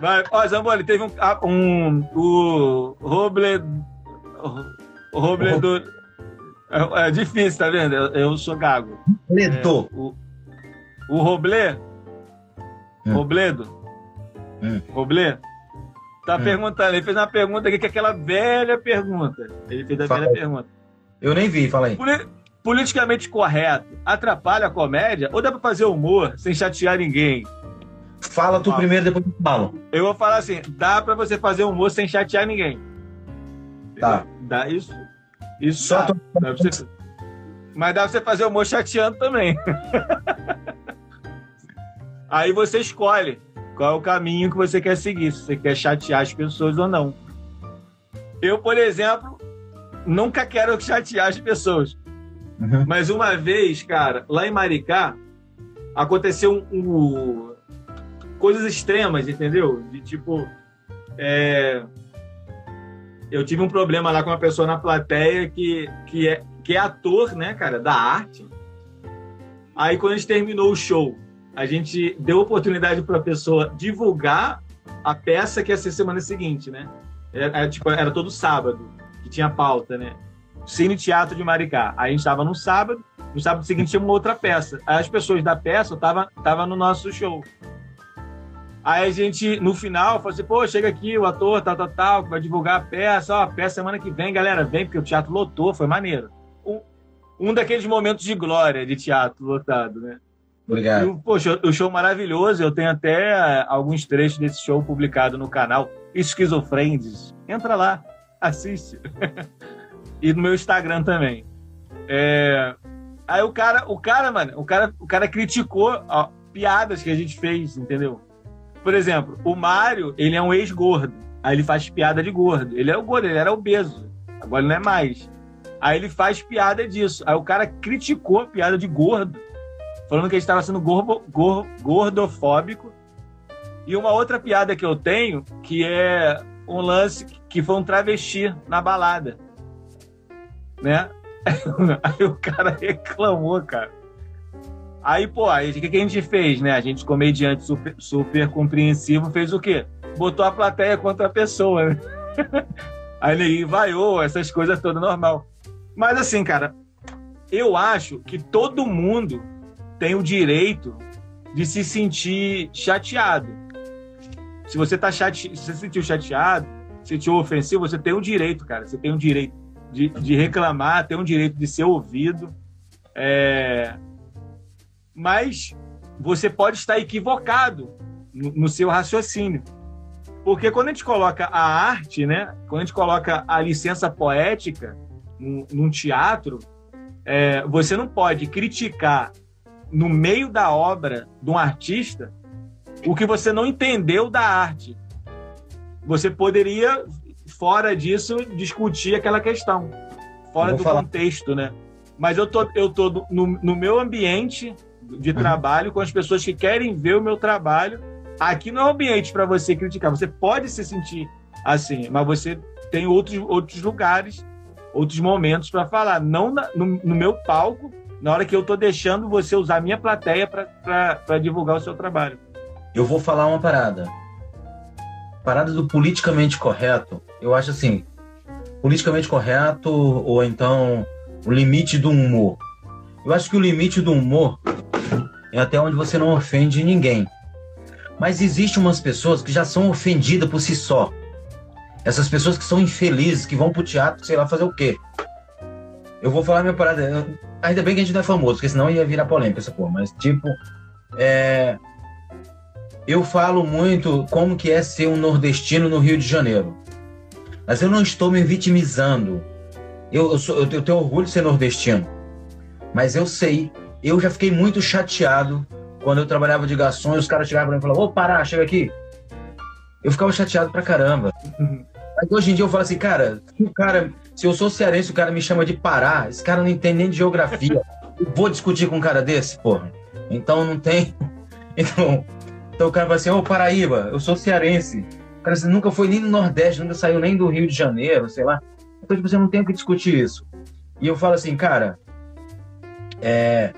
Vai, ó, Zamboni, teve um, um o Roble o Robledo. É, é, difícil, tá vendo? Eu, eu sou gago. Robledo. É, o, o Roblé. Hum. Robledo. Roblé. Tá hum. perguntando. Ele fez uma pergunta aqui, que é aquela velha pergunta. Ele fez a fala velha aí. pergunta. Eu nem vi, fala aí. Poli politicamente correto atrapalha a comédia ou dá pra fazer humor sem chatear ninguém? Fala tu ah. primeiro, depois eu falo. Eu vou falar assim: dá pra você fazer humor sem chatear ninguém. Tá. Dá isso. Isso Só dá. Tô... dá você... Mas dá pra você fazer o humor chateando também. Aí você escolhe qual é o caminho que você quer seguir, se você quer chatear as pessoas ou não. Eu, por exemplo, nunca quero chatear as pessoas. Uhum. Mas uma vez, cara, lá em Maricá, aconteceu um, um coisas extremas, entendeu? De tipo. É, eu tive um problema lá com uma pessoa na plateia que, que, é, que é ator, né, cara, da arte. Aí, quando a gente terminou o show, a gente deu oportunidade para a pessoa divulgar a peça que ia ser semana seguinte, né? Era, era, tipo, era todo sábado, que tinha pauta, né? Cine Teatro de Maricá. Aí a gente estava no sábado, no sábado seguinte tinha uma outra peça. Aí as pessoas da peça estavam tava no nosso show. Aí a gente, no final, falou assim, pô, chega aqui o ator, tal, tal, tal, vai divulgar a peça, ó, a peça semana que vem, galera, vem, porque o teatro lotou, foi maneiro. Um, um daqueles momentos de glória de teatro lotado, né? Obrigado. E, poxa, o show maravilhoso, eu tenho até alguns trechos desse show publicado no canal Esquizofrendes. Entra lá, assiste. e no meu Instagram também. É... Aí o cara, o cara, mano, o cara, o cara criticou piadas que a gente fez, entendeu? Por exemplo, o Mário, ele é um ex-gordo. Aí ele faz piada de gordo. Ele é o gordo, ele era obeso. Agora ele não é mais. Aí ele faz piada disso. Aí o cara criticou a piada de gordo, falando que ele estava sendo gordo, gordo, gordofóbico. E uma outra piada que eu tenho, que é um lance que foi um travesti na balada. Né? Aí o cara reclamou, cara. Aí, pô, aí o que, a gente fez, né? A gente, comediante super, super compreensivo, fez o quê? Botou a plateia contra a pessoa, né? Aí ele vaiou, essas coisas todas normal. Mas assim, cara, eu acho que todo mundo tem o direito de se sentir chateado. Se você tá chate... se sentiu chateado, se sentiu ofensivo, você tem o direito, cara. Você tem o direito de, de reclamar, tem o direito de ser ouvido. É mas você pode estar equivocado no, no seu raciocínio. Porque quando a gente coloca a arte, né, quando a gente coloca a licença poética num, num teatro, é, você não pode criticar no meio da obra de um artista o que você não entendeu da arte. Você poderia, fora disso, discutir aquela questão, fora do falar. contexto, né? Mas eu tô, eu tô no, no meu ambiente de trabalho com as pessoas que querem ver o meu trabalho. Aqui não é ambiente para você criticar. Você pode se sentir assim, mas você tem outros, outros lugares, outros momentos para falar. Não na, no, no, meu palco, na hora que eu estou deixando você usar a minha plateia para divulgar o seu trabalho. Eu vou falar uma parada. Parada do politicamente correto. Eu acho assim, politicamente correto ou então o limite do humor. Eu acho que o limite do humor é até onde você não ofende ninguém. Mas existe umas pessoas que já são ofendidas por si só. Essas pessoas que são infelizes, que vão pro teatro, sei lá, fazer o quê? Eu vou falar minha parada. Ainda bem que a gente não é famoso, porque senão ia virar polêmica essa porra. Mas, tipo, é... eu falo muito como que é ser um nordestino no Rio de Janeiro. Mas eu não estou me vitimizando. Eu, eu, sou, eu tenho orgulho de ser nordestino. Mas eu sei eu já fiquei muito chateado quando eu trabalhava de garçom e os caras chegavam pra mim e falavam, ô, parar, chega aqui. Eu ficava chateado pra caramba. Mas hoje em dia eu falo assim, cara, se o cara, se eu sou cearense, o cara me chama de parar, esse cara não entende nem de geografia. Eu vou discutir com um cara desse, porra. Então não tem. Então, então o cara vai assim, ô Paraíba, eu sou cearense. O cara assim, nunca foi nem no Nordeste, nunca saiu nem do Rio de Janeiro, sei lá. Então, tipo, você não tem o que discutir isso. E eu falo assim, cara, é,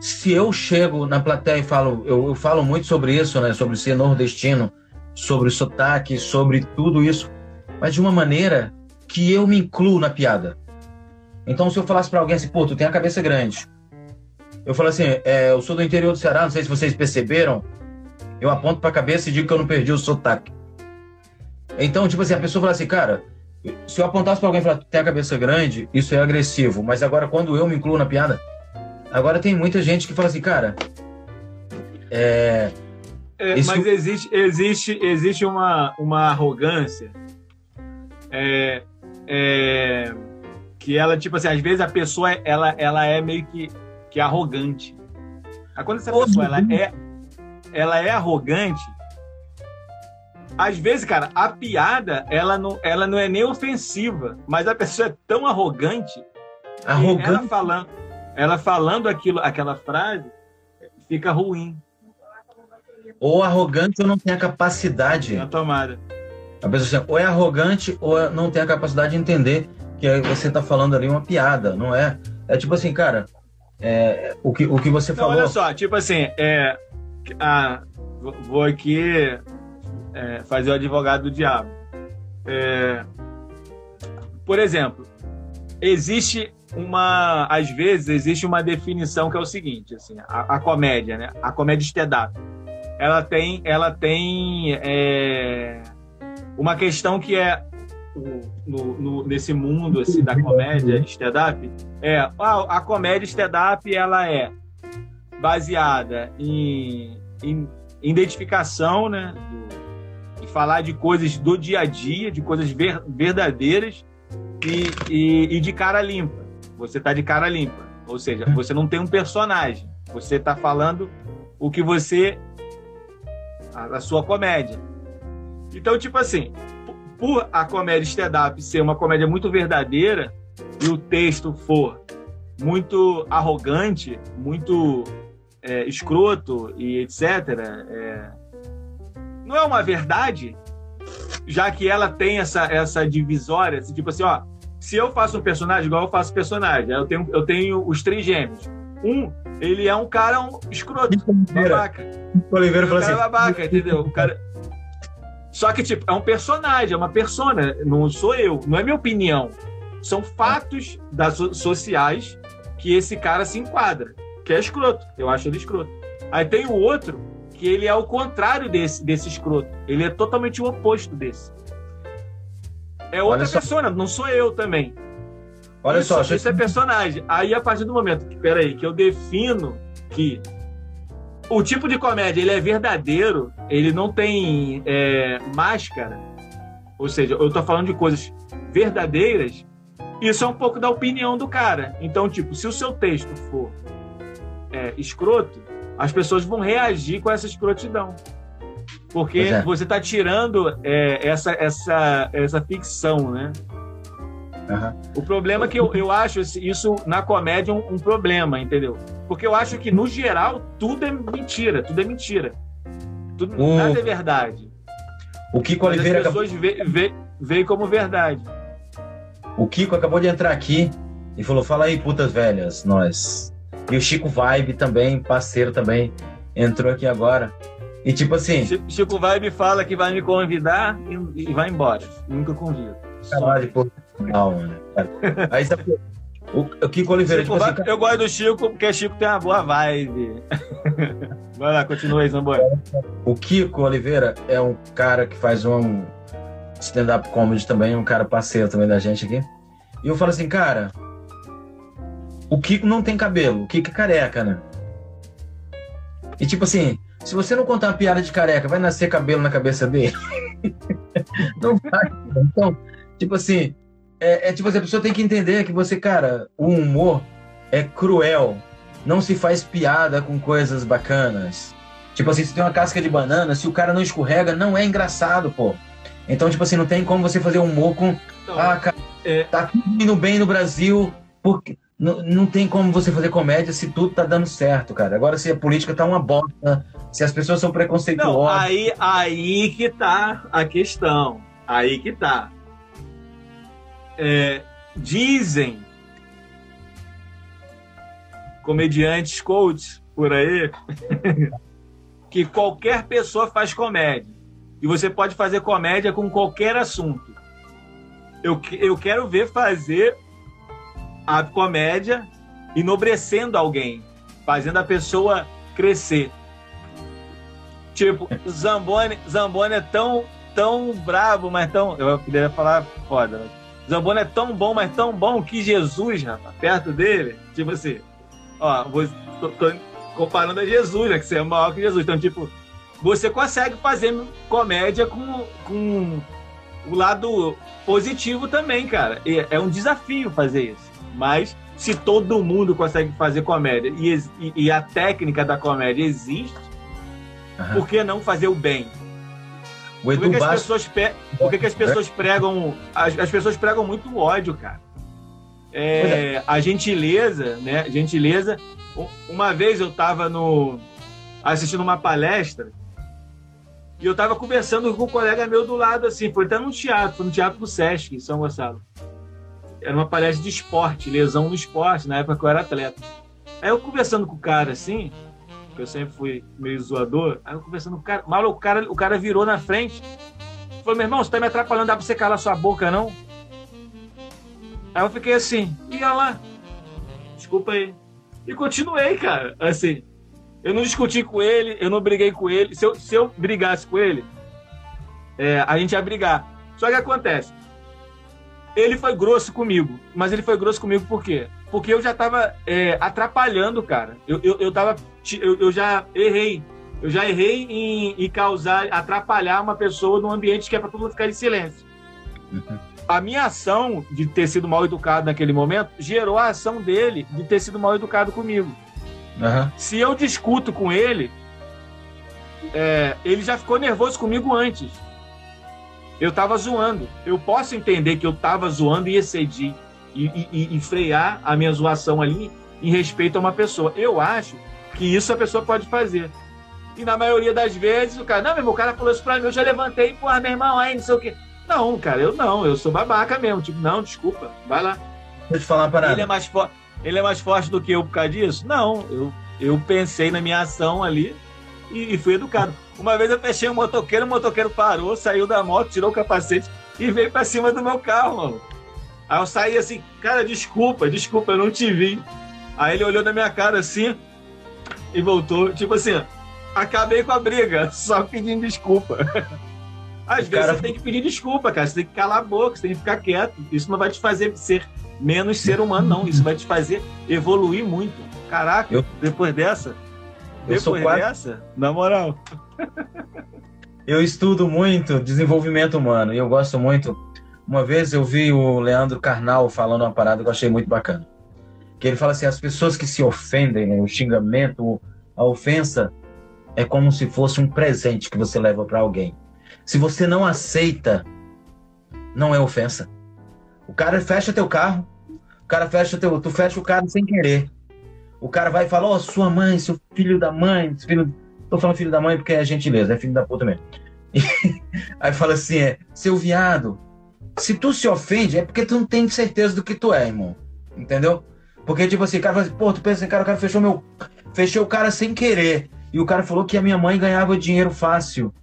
se eu chego na plateia e falo, eu, eu falo muito sobre isso, né? Sobre ser nordestino, sobre sotaque, sobre tudo isso, mas de uma maneira que eu me incluo na piada. Então, se eu falasse para alguém assim, pô, tu tem a cabeça grande. Eu falo assim, é, eu sou do interior do Ceará, não sei se vocês perceberam. Eu aponto para a cabeça e digo que eu não perdi o sotaque. Então, tipo assim, a pessoa fala assim, cara, se eu apontasse para alguém e falar, tu tem a cabeça grande, isso é agressivo. Mas agora, quando eu me incluo na piada, Agora tem muita gente que fala assim, cara. É, é. Mas existe, existe, existe uma, uma arrogância é, é, que ela, tipo assim, às vezes a pessoa ela, ela é meio que, que arrogante. Quando essa pessoa ela é, ela é arrogante, às vezes, cara, a piada ela não, ela não é nem ofensiva, mas a pessoa é tão arrogante, arrogante. ela falando ela falando aquilo, aquela frase, fica ruim. Ou arrogante ou não tem a capacidade. Na tomada. A pessoa assim, ou é arrogante ou não tem a capacidade de entender que você está falando ali uma piada, não é? É tipo assim, cara, é, o, que, o que você não, falou. Olha só, tipo assim, é, a, vou aqui é, fazer o advogado do diabo. É, por exemplo, existe uma às vezes existe uma definição que é o seguinte assim a, a comédia né? A comédia stand-up ela tem ela tem é, uma questão que é no, no, nesse mundo assim da comédia stand-up é a, a comédia stand-up ela é baseada em, em identificação né do, de falar de coisas do dia a dia de coisas ver, verdadeiras e, e, e de cara limpa você está de cara limpa. Ou seja, você não tem um personagem. Você está falando o que você. a, a sua comédia. Então, tipo assim, por a comédia stand-up ser uma comédia muito verdadeira e o texto for muito arrogante, muito é, escroto e etc., é, não é uma verdade, já que ela tem essa, essa divisória, assim, tipo assim, ó, se eu faço um personagem igual eu faço personagem, eu tenho, eu tenho os três gêmeos. Um, ele é um cara um escroto, babaca. Oliveira falou assim. babaca, entendeu? O cara... Só que, tipo, é um personagem, é uma persona, não sou eu, não é minha opinião. São fatos das sociais que esse cara se enquadra, que é escroto. Eu acho ele escroto. Aí tem o outro que ele é o contrário desse, desse escroto. Ele é totalmente o oposto desse. É outra persona, não sou eu também. Olha isso, só, isso gente... é personagem. Aí, a partir do momento que, peraí, que eu defino que o tipo de comédia ele é verdadeiro, ele não tem é, máscara, ou seja, eu tô falando de coisas verdadeiras, isso é um pouco da opinião do cara. Então, tipo, se o seu texto for é, escroto, as pessoas vão reagir com essa escrotidão. Porque é. você está tirando é, essa, essa, essa ficção, né? Uhum. O problema é que eu, eu acho isso na comédia um, um, problema, entendeu? Porque eu acho que, no geral, tudo é mentira, tudo é mentira. Tudo, Nada é verdade. O Kiko Mas Oliveira. As pessoas veem vê, como verdade. O Kiko acabou de entrar aqui e falou: fala aí, putas velhas, nós. E o Chico Vibe também, parceiro também, entrou aqui agora. E tipo assim. Chico Vibe fala que vai me convidar e, e vai embora. Nunca convido. Caralho, pô. Não, mano. Aí sabe. O, o Kiko Oliveira, Chico, tipo assim, Eu gosto do Chico porque Chico tem uma boa vibe. vai lá, continua aí, Zamboy. O Kiko Oliveira é um cara que faz um stand-up comedy também, um cara parceiro também da gente aqui. E eu falo assim, cara, o Kiko não tem cabelo, o Kiko é careca, né? E tipo assim, se você não contar uma piada de careca, vai nascer cabelo na cabeça dele? não vai. Então, tipo assim, é, é, tipo assim, a pessoa tem que entender que você, cara, o humor é cruel. Não se faz piada com coisas bacanas. Tipo assim, se tem uma casca de banana, se o cara não escorrega, não é engraçado, pô. Então, tipo assim, não tem como você fazer humor com. Então, ah, cara, é... tá tudo indo bem no Brasil, porque não, não tem como você fazer comédia se tudo tá dando certo, cara. Agora, se a política tá uma bosta, se as pessoas são preconceituosas. Não, aí, aí que tá a questão. Aí que tá. É, dizem comediantes, coaches por aí, que qualquer pessoa faz comédia. E você pode fazer comédia com qualquer assunto. Eu, eu quero ver fazer a comédia enobrecendo alguém, fazendo a pessoa crescer. Tipo, Zamboni, Zamboni é tão, tão bravo, mas tão. Eu poderia falar foda. Mas Zamboni é tão bom, mas tão bom que Jesus, rapaz, perto dele, tipo assim, ó, vou, tô, tô comparando a Jesus, né? Que você é maior que Jesus. Então, tipo, você consegue fazer comédia com, com o lado positivo também, cara. É um desafio fazer isso. Mas se todo mundo consegue fazer comédia e, e, e a técnica da comédia existe, uhum. por que não fazer o bem? O por que, que, as pessoas pe... por que, que as pessoas pregam as, as pessoas pregam muito ódio, cara? É, é. A gentileza, né? Gentileza. Uma vez eu estava no assistindo uma palestra e eu estava conversando com um colega meu do lado assim, foi até num teatro, foi no teatro do Sesc em São Gonçalo era uma palestra de esporte, lesão no esporte, na época que eu era atleta. Aí eu conversando com o cara assim, eu sempre fui meio zoador, aí eu conversando com o cara, o cara, o cara virou na frente, falou, meu irmão, você tá me atrapalhando, dá pra você calar sua boca, não? Aí eu fiquei assim, ia lá, desculpa aí. E continuei, cara, assim, eu não discuti com ele, eu não briguei com ele, se eu, se eu brigasse com ele, é, a gente ia brigar. Só que acontece, ele foi grosso comigo. Mas ele foi grosso comigo por quê? Porque eu já tava é, atrapalhando, cara. Eu, eu, eu, tava, eu, eu já errei. Eu já errei em, em, causar, atrapalhar uma pessoa num ambiente que é para todo mundo ficar em silêncio. Uhum. A minha ação de ter sido mal educado naquele momento gerou a ação dele de ter sido mal educado comigo. Uhum. Se eu discuto com ele, é, ele já ficou nervoso comigo antes. Eu tava zoando. Eu posso entender que eu tava zoando e excedi. E, e, e, frear a minha zoação ali em respeito a uma pessoa. Eu acho que isso a pessoa pode fazer. E na maioria das vezes o cara, não, meu irmão, o cara falou isso pra mim, eu já levantei, porra, meu irmão, aí não sei o quê. Não, cara, eu não, eu sou babaca mesmo. Tipo, não, desculpa, vai lá. Deixa eu te falar uma parada. Ele é mais, fo ele é mais forte do que eu por causa disso? Não, eu, eu pensei na minha ação ali e, e fui educado. Uma vez eu fechei um motoqueiro, o motoqueiro parou, saiu da moto, tirou o capacete e veio para cima do meu carro, mano. Aí eu saí assim, cara, desculpa, desculpa, eu não te vi. Aí ele olhou na minha cara assim e voltou, tipo assim, acabei com a briga, só pedindo desculpa. Às vezes cara... você tem que pedir desculpa, cara. Você tem que calar a boca, você tem que ficar quieto. Isso não vai te fazer ser menos ser humano, não. Isso vai te fazer evoluir muito. Caraca, eu... depois dessa. Eu depois quase... dessa, na moral. eu estudo muito desenvolvimento humano e eu gosto muito. Uma vez eu vi o Leandro Carnal falando uma parada que eu achei muito bacana. Que ele fala assim: as pessoas que se ofendem, né, o xingamento, a ofensa, é como se fosse um presente que você leva para alguém. Se você não aceita, não é ofensa. O cara fecha teu carro, o cara fecha teu, tu fecha o carro sem querer. O cara vai e fala, ó, oh, sua mãe, seu filho da mãe, filho, tô falando filho da mãe porque é gentileza, é filho da puta mesmo. Aí fala assim, é, seu viado, se tu se ofende é porque tu não tem certeza do que tu é, irmão. Entendeu? Porque, tipo assim, o cara fala assim, pô, tu pensa assim, cara, o cara fechou meu. Fechou o cara sem querer. E o cara falou que a minha mãe ganhava dinheiro fácil.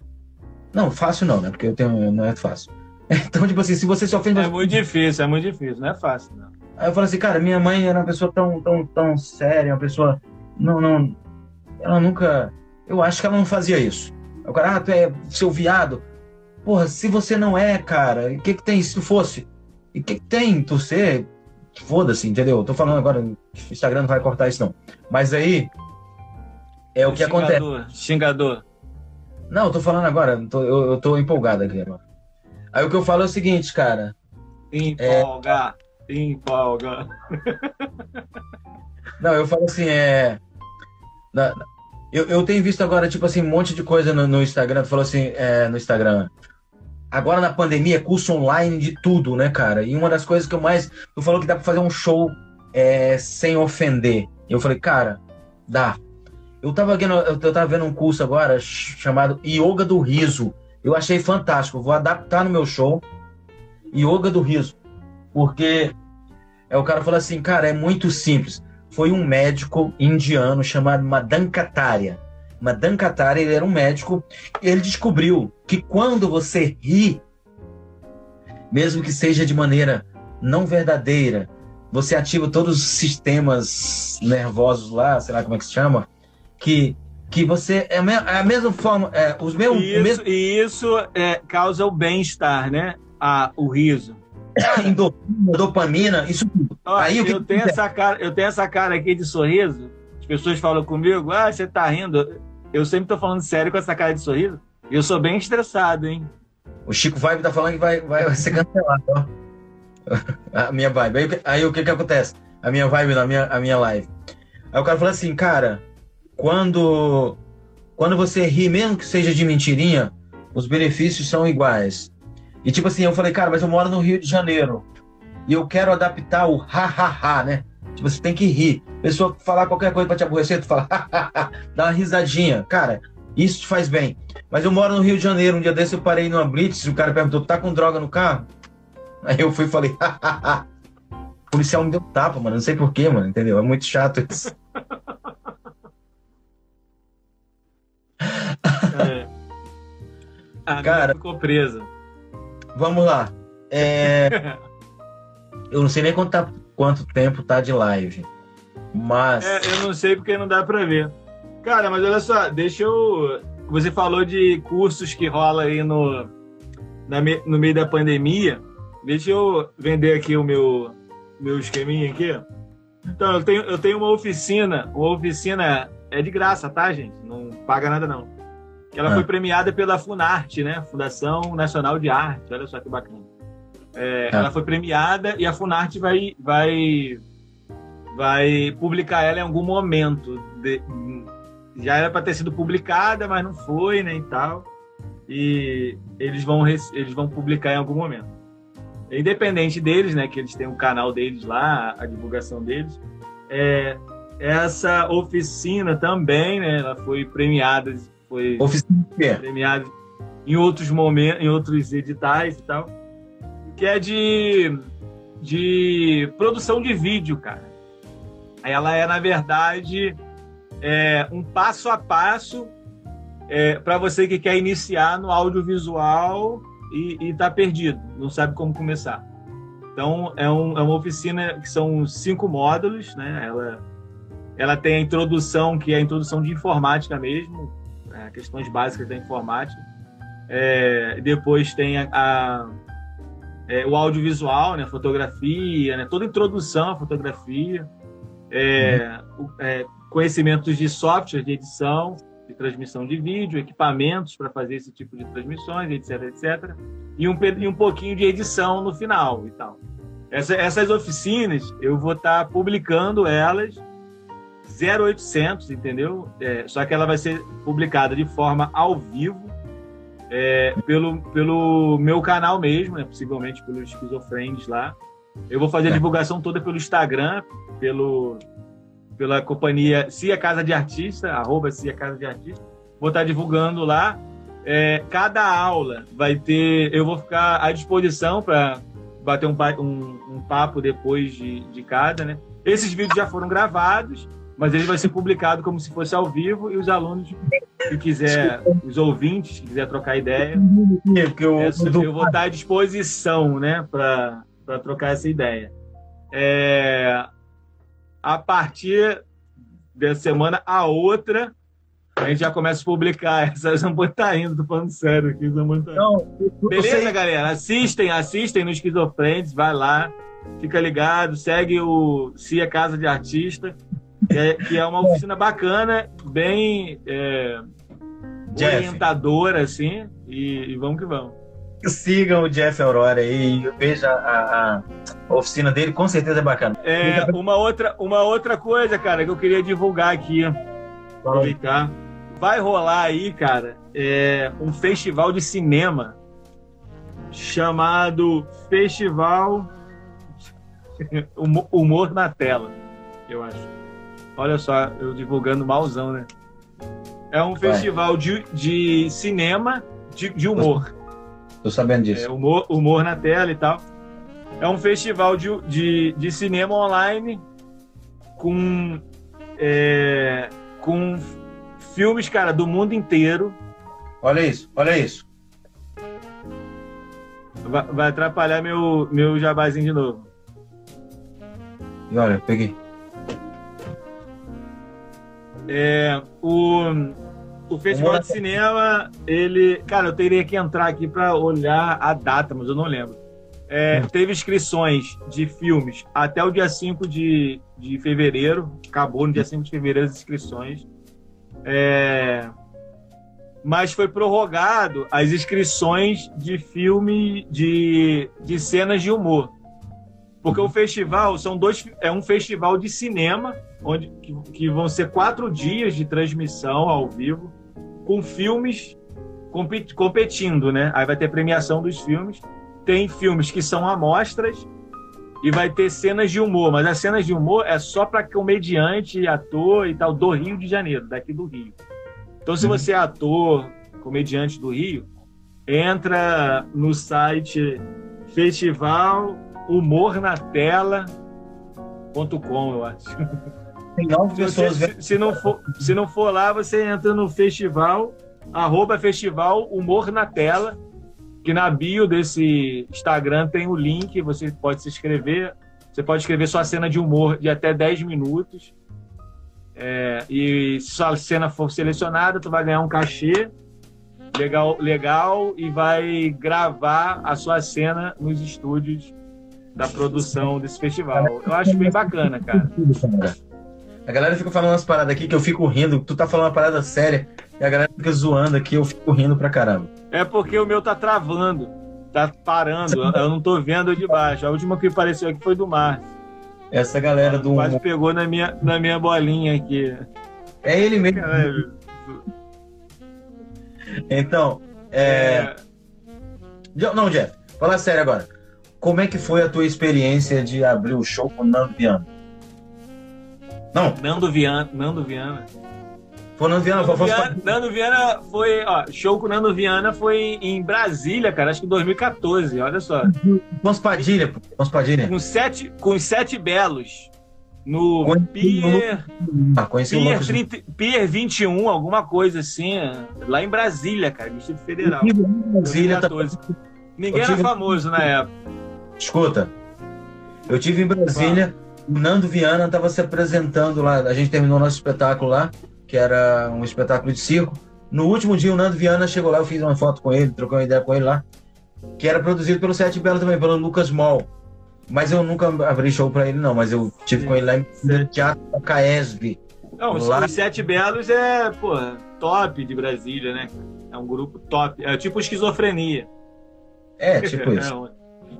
Não, fácil não, né? Porque eu tenho. Não é fácil. Então, tipo assim, se você se ofende. É muito difícil, é muito difícil, não é fácil, não. Aí eu falo assim, cara, minha mãe era uma pessoa tão, tão, tão séria, uma pessoa. Não, não. Ela nunca. Eu acho que ela não fazia isso. O cara, ah, tu é seu viado. Porra, se você não é, cara, o que que tem se tu fosse? E o que que tem tu ser? Foda-se, entendeu? tô falando agora, o Instagram não vai cortar isso não. Mas aí. É o, que xingador, acontece. Xingador. Não, eu tô falando agora, tô, eu, eu tô empolgado aqui agora. Aí o que eu falo é o seguinte, cara. Empolga, é... empolga. Não, eu falo assim, é. Na, eu, eu tenho visto agora, tipo assim, um monte de coisa no, no Instagram. Tu falou assim, é, no Instagram. Agora na pandemia, curso online de tudo, né, cara? E uma das coisas que eu mais. Tu falou que dá pra fazer um show é, sem ofender. Eu falei, cara, dá. Eu tava, vendo, eu tava vendo um curso agora chamado Yoga do Riso. Eu achei fantástico. Vou adaptar no meu show Yoga do Riso. Porque é, o cara falou assim, cara, é muito simples. Foi um médico indiano chamado Madan Kataria. Madan Kataria, ele era um médico e ele descobriu que quando você ri, mesmo que seja de maneira não verdadeira, você ativa todos os sistemas nervosos lá, sei lá como é que se chama, que que você é a mesma forma, é, os meus isso, mesmo... e isso é, causa o bem-estar, né? A, o riso. Endorfina, dopamina, isso tudo. Aí, eu, tenho essa cara, eu tenho essa cara aqui de sorriso. As pessoas falam comigo, ah, você tá rindo. Eu sempre tô falando sério com essa cara de sorriso. Eu sou bem estressado, hein? O Chico Vibe tá falando que vai, vai ser cancelado, ó. A minha vibe. Aí, aí o que que acontece? A minha vibe na minha, a minha live. Aí o cara falou assim, cara, quando quando você ri, mesmo que seja de mentirinha, os benefícios são iguais. E tipo assim, eu falei, cara, mas eu moro no Rio de Janeiro. E eu quero adaptar o ha ha ha, né? Tipo, você tem que rir. Pessoa falar qualquer coisa pra te aborrecer, tu fala, dá uma risadinha. Cara, isso te faz bem. Mas eu moro no Rio de Janeiro, um dia desse eu parei numa blitz, o cara perguntou, tá com droga no carro? Aí eu fui e falei. O policial me deu tapa, mano, não sei porquê, mano, entendeu? É muito chato isso. A cara, ficou presa. Vamos lá. É... eu não sei nem quanto, tá, quanto tempo tá de live. Mas. É, eu não sei porque não dá para ver. Cara, mas olha só, deixa eu. Você falou de cursos que rola aí no, na, no meio da pandemia. Deixa eu vender aqui o meu, meu esqueminha aqui. Então, eu tenho, eu tenho uma oficina. Uma oficina é de graça, tá, gente? Não paga nada, não ela ah. foi premiada pela Funarte, né? Fundação Nacional de Arte. Olha só que bacana. É, ah. Ela foi premiada e a Funarte vai, vai, vai publicar ela em algum momento de, já era para ter sido publicada, mas não foi, né, e tal. E eles vão, eles vão publicar em algum momento. Independente deles, né, que eles têm o um canal deles lá, a divulgação deles. É, essa oficina também, né, ela foi premiada, foi oficina premiada em outros momentos, em outros editais e tal, que é de de produção de vídeo, cara. Ela é na verdade é, um passo a passo é, para você que quer iniciar no audiovisual e está perdido, não sabe como começar. Então, é, um, é, uma oficina que são cinco módulos, né? Ela, ela tem a introdução, que é a introdução de informática mesmo, né? questões básicas da informática. É, depois tem a, a é, o audiovisual, né? Fotografia, né? Toda introdução à fotografia. É, uhum. É, conhecimentos de software de edição, de transmissão de vídeo, equipamentos para fazer esse tipo de transmissões, etc, etc. E um, e um pouquinho de edição no final e tal. Essa, essas oficinas, eu vou estar tá publicando elas 0800, entendeu? É, só que ela vai ser publicada de forma ao vivo é, pelo, pelo meu canal mesmo, né? possivelmente pelos Schizofrends lá. Eu vou fazer a é. divulgação toda pelo Instagram, pelo pela companhia Cia Casa de Artista, arroba Cia Casa de Artista. Vou estar divulgando lá. É, cada aula vai ter. Eu vou ficar à disposição para bater um, um, um, papo depois de, de cada, né? Esses vídeos já foram gravados, mas ele vai ser publicado como se fosse ao vivo e os alunos que quiser, os ouvintes que quiser trocar ideia, eu, é, eu vou estar à disposição, né, para trocar essa ideia. É, a partir da semana a outra, a gente já começa a publicar. Essa Zamboni tá indo, tô falando sério aqui, Zamboni tá indo. Beleza, galera? Assistem, assistem no Esquizofrentes, vai lá, fica ligado, segue o Cia Casa de Artista, é, que é uma oficina bacana, bem é, orientadora, assim, e, e vamos que vamos sigam o Jeff Aurora aí e veja a, a, oficina dele, com certeza é bacana. É, uma outra, uma outra coisa, cara, que eu queria divulgar aqui, aproveitar. Vai rolar aí, cara, é, um festival de cinema chamado Festival Humor na Tela, eu acho. Olha só, eu divulgando malzão, né? É um festival de, de cinema de, de humor. Tô sabendo disso. É, humor, humor na tela e tal. É um festival de, de, de cinema online com, é, com filmes, cara, do mundo inteiro. Olha isso, olha isso. Vai, vai atrapalhar meu, meu jabazinho de novo. E olha, peguei. É, o, o Festival de Cinema, ele. Cara, eu teria que entrar aqui para olhar a data, mas eu não lembro. É, hum. Teve inscrições de filmes até o dia 5 de, de fevereiro. Acabou no dia 5 de fevereiro as inscrições. É, mas foi prorrogado as inscrições de filme de, de cenas de humor. Porque o festival são dois, é um festival de cinema, onde que, que vão ser quatro dias de transmissão ao vivo com filmes competindo, né? Aí vai ter premiação dos filmes. Tem filmes que são amostras e vai ter cenas de humor, mas as cenas de humor é só para comediante, ator e tal do Rio de Janeiro, daqui do Rio. Então, se uhum. você é ator, comediante do Rio, entra no site Festival Humor na Tela.com, eu acho. Tem nove pessoas. Se, se, não for, se não for lá, você entra no festival, arroba festival Humor na Tela, que na bio desse Instagram tem o link, você pode se inscrever. Você pode escrever sua cena de humor de até 10 minutos. É, e se sua cena for selecionada, tu vai ganhar um cachê legal, legal e vai gravar a sua cena nos estúdios da produção desse festival. Eu acho bem bacana, cara. A galera fica falando umas paradas aqui que eu fico rindo. Tu tá falando uma parada séria e a galera fica zoando aqui, eu fico rindo pra caramba. É porque o meu tá travando, tá parando. eu não tô vendo de baixo. A última que apareceu aqui foi do Márcio. Essa galera do. Quase pegou na minha, na minha bolinha aqui. É ele mesmo. Caralho. Então, é... é... Não, Jeff, fala sério agora. Como é que foi a tua experiência de abrir o show com o Nando Viana? Não. Nando Viana. Nando Viana. Foi Nando Viana, Nando, Viana, Nando Viana foi, ó, show com Nando Viana foi em Brasília, cara, acho que 2014, olha só. Cons Padilha, Cons Padilha. Com sete, com os sete belos. No conheci Pier, ah, Pier, 30, Pier 21, alguma coisa assim, lá em Brasília, cara, Distrito Federal. Brasília, 2014. Tá... Ninguém era famoso na época. Escuta, eu tive em Brasília, o Nando Viana estava se apresentando lá, a gente terminou nosso espetáculo lá, que era um espetáculo de circo. No último dia, o Nando Viana chegou lá, eu fiz uma foto com ele, trocou uma ideia com ele lá, que era produzido pelo Sete Belo também, pelo Lucas Moll. Mas eu nunca abri show para ele, não, mas eu tive Sim. com ele lá no Teatro da Caesb. Não, lá... os Sete Belos é, pô, top de Brasília, né? É um grupo top, é tipo esquizofrenia. É, tipo isso.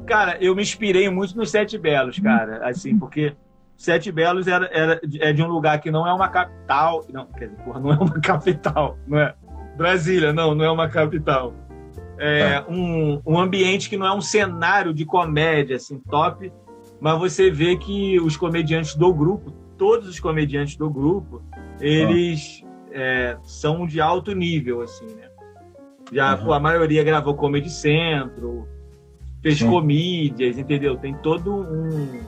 Cara, eu me inspirei muito nos Sete Belos, cara, assim, porque Sete Belos era, era é de um lugar que não é uma capital, não, quer dizer, porra, não é uma capital, não é Brasília, não, não é uma capital. É ah. um, um ambiente que não é um cenário de comédia, assim, top, mas você vê que os comediantes do grupo, todos os comediantes do grupo, eles ah. é, são de alto nível, assim, né? Já uhum. pô, a maioria gravou Comedy Centro, fez Sim. comídias, entendeu? Tem todo um,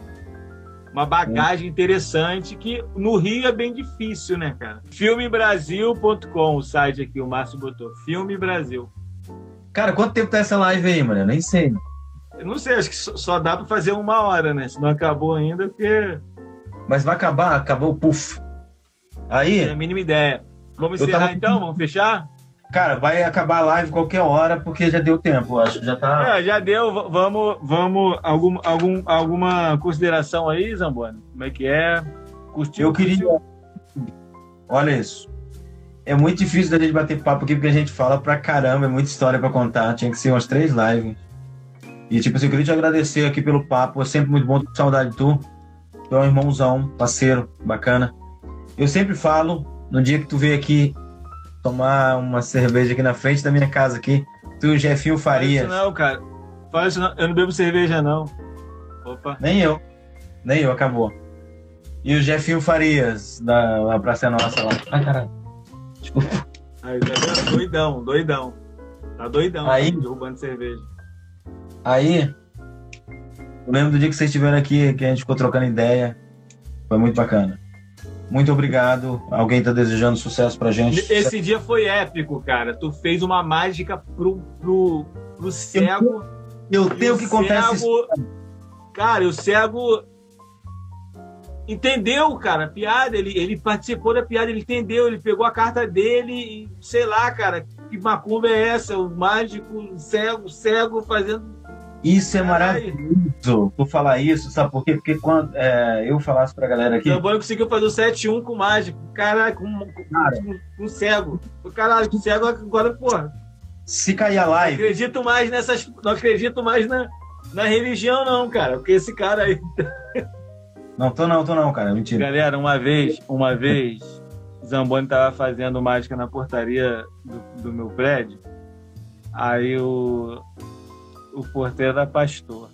uma bagagem Sim. interessante que no Rio é bem difícil, né, cara? Filmebrasil.com, o site aqui, o Márcio botou. Filme Brasil. Cara, quanto tempo tá essa live aí, mano? Eu nem sei. Eu não sei, acho que só dá pra fazer uma hora, né? Se não acabou ainda, porque. Mas vai acabar, acabou, puf. Aí. Não a mínima ideia. Vamos encerrar tava... então? Vamos fechar? Cara, vai acabar a live qualquer hora, porque já deu tempo, acho. Já tá. É, já deu. Vamos. vamos algum, algum, alguma consideração aí, Zamboni? Como é que é? Curtiu? Eu queria. Olha isso. É muito difícil da gente bater papo aqui, porque a gente fala pra caramba, é muita história pra contar. Tinha que ser umas três lives. E, tipo assim, eu queria te agradecer aqui pelo papo. É sempre muito bom, saudade de tu. Tu é um irmãozão, parceiro, bacana. Eu sempre falo, no dia que tu veio aqui tomar uma cerveja aqui na frente da minha casa aqui. Tu Jefinho Farias. Fala isso não, cara. Fala isso não. Eu não bebo cerveja, não. Opa. Nem eu. Nem eu, acabou. E o Jefinho Farias, da, da Praça Nossa lá. Ai, caralho. Desculpa. Aí, tá doidão, doidão. Tá doidão, aí, derrubando cerveja. Aí, eu lembro do dia que vocês estiveram aqui, que a gente ficou trocando ideia. Foi muito bacana. Muito obrigado. Alguém tá desejando sucesso pra gente. Esse dia foi épico, cara. Tu fez uma mágica pro, pro, pro cego. Eu, eu tenho que contar cego, Cara, o cego entendeu, cara, a piada. Ele, ele participou da piada, ele entendeu, ele pegou a carta dele e, sei lá, cara, que macumba é essa? O mágico, o cego, o cego fazendo isso é maravilhoso por falar isso, sabe por quê? Porque quando é, eu falasse pra galera aqui. O Banho conseguiu fazer o 7-1 com o mágico. Caralho, com, com, Cara. com, com cego. Caralho, com cego agora, porra. Se cair a live. Não acredito mais nessas. Não acredito mais na, na religião, não, cara. Porque esse cara aí. Não, tô não, tô não, cara. Mentira. Galera, uma vez, uma vez, Zamboni tava fazendo mágica na portaria do, do meu prédio. Aí o o porteiro era pastor.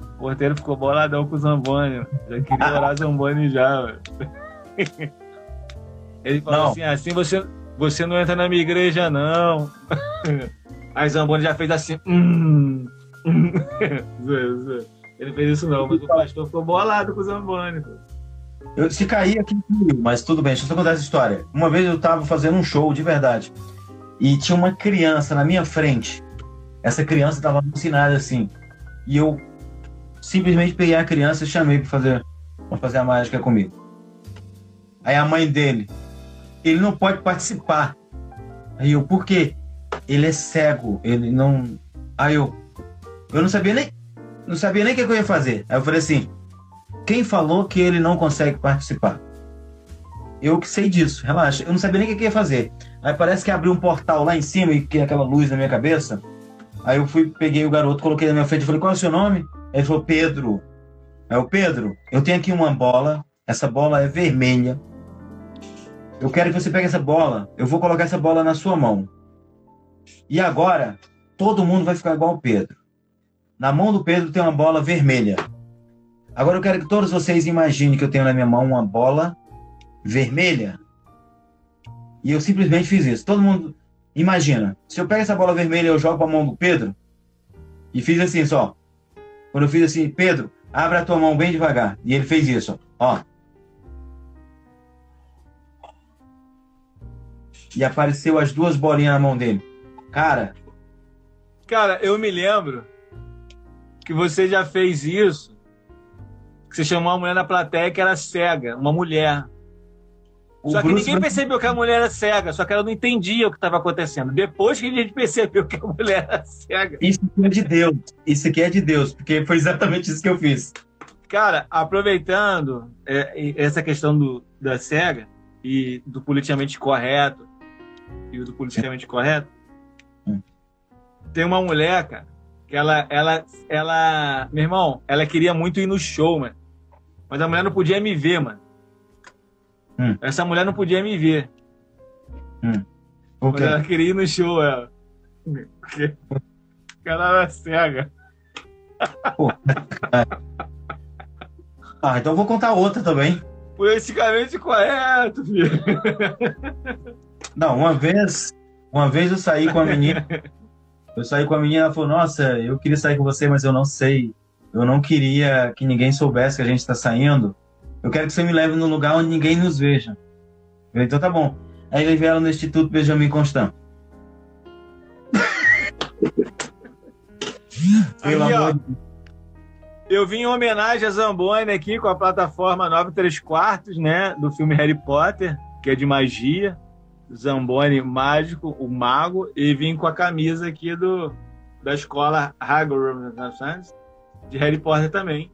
O porteiro ficou boladão com o Zamboni. Já queria orar Zamboni já. Ele falou não. assim: assim você, você não entra na minha igreja, não. Aí Zamboni já fez assim. Hum, hum. Ele fez isso não, mas o pastor ficou bolado com o Zamboni. Eu se caí aqui, mas tudo bem, deixa eu contar essa história. Uma vez eu tava fazendo um show de verdade. E tinha uma criança na minha frente essa criança estava alucinada assim. E eu simplesmente peguei a criança e chamei para fazer, fazer a mágica comigo. Aí a mãe dele, ele não pode participar. Aí eu, por quê? Ele é cego, ele não. Aí eu, eu não sabia nem, não sabia nem o que eu ia fazer. Aí eu falei assim: quem falou que ele não consegue participar? Eu que sei disso, relaxa. Eu não sabia nem o que eu ia fazer. Aí parece que abriu um portal lá em cima e que aquela luz na minha cabeça. Aí eu fui, peguei o garoto, coloquei na minha frente e falei, qual é o seu nome? Ele falou, Pedro. Aí eu, Pedro, eu tenho aqui uma bola, essa bola é vermelha. eu quero que você pegue essa bola, eu vou colocar essa bola na sua mão. E agora, todo mundo vai ficar igual o Pedro. Na mão do Pedro tem uma bola vermelha. Agora eu quero que todos vocês imaginem que eu tenho na minha mão uma bola vermelha. E eu simplesmente fiz isso. Todo mundo imagina. Se eu pego essa bola vermelha e eu jogo para a mão do Pedro e fiz assim só. Quando eu fiz assim, Pedro, abre a tua mão bem devagar. E ele fez isso, ó. E apareceu as duas bolinhas na mão dele. Cara. Cara, eu me lembro que você já fez isso. Que você chamou uma mulher na plateia que era cega, uma mulher. O só que Bruce ninguém percebeu que a mulher era cega, só que ela não entendia o que estava acontecendo. Depois que a gente percebeu que a mulher era cega. Isso aqui é de Deus. Isso aqui é de Deus, porque foi exatamente isso que eu fiz. Cara, aproveitando é, essa questão do, da cega e do politicamente correto e do politicamente correto, hum. tem uma mulher, cara, que ela, ela, ela, meu irmão, ela queria muito ir no show, mano. Mas a mulher não podia me ver, mano. Hum. Essa mulher não podia me ver. Hum. Okay. Ela queria ir no show, ela. Porque ela era cega. ah, então eu vou contar outra também. Politicamente correto, filho. Não, uma vez, uma vez eu saí com a menina. Eu saí com a menina, ela falou: Nossa, eu queria sair com você, mas eu não sei. Eu não queria que ninguém soubesse que a gente está saindo. Eu quero que você me leve num lugar onde ninguém nos veja. Eu então tá bom. Aí levei ela no Instituto Benjamin Constant. Pelo Aí, amor de Eu vim em homenagem a Zamboni aqui com a plataforma 93 quartos, né? Do filme Harry Potter, que é de magia. Zamboni mágico, o mago, e vim com a camisa aqui do, da escola Hagrid de Harry Potter também.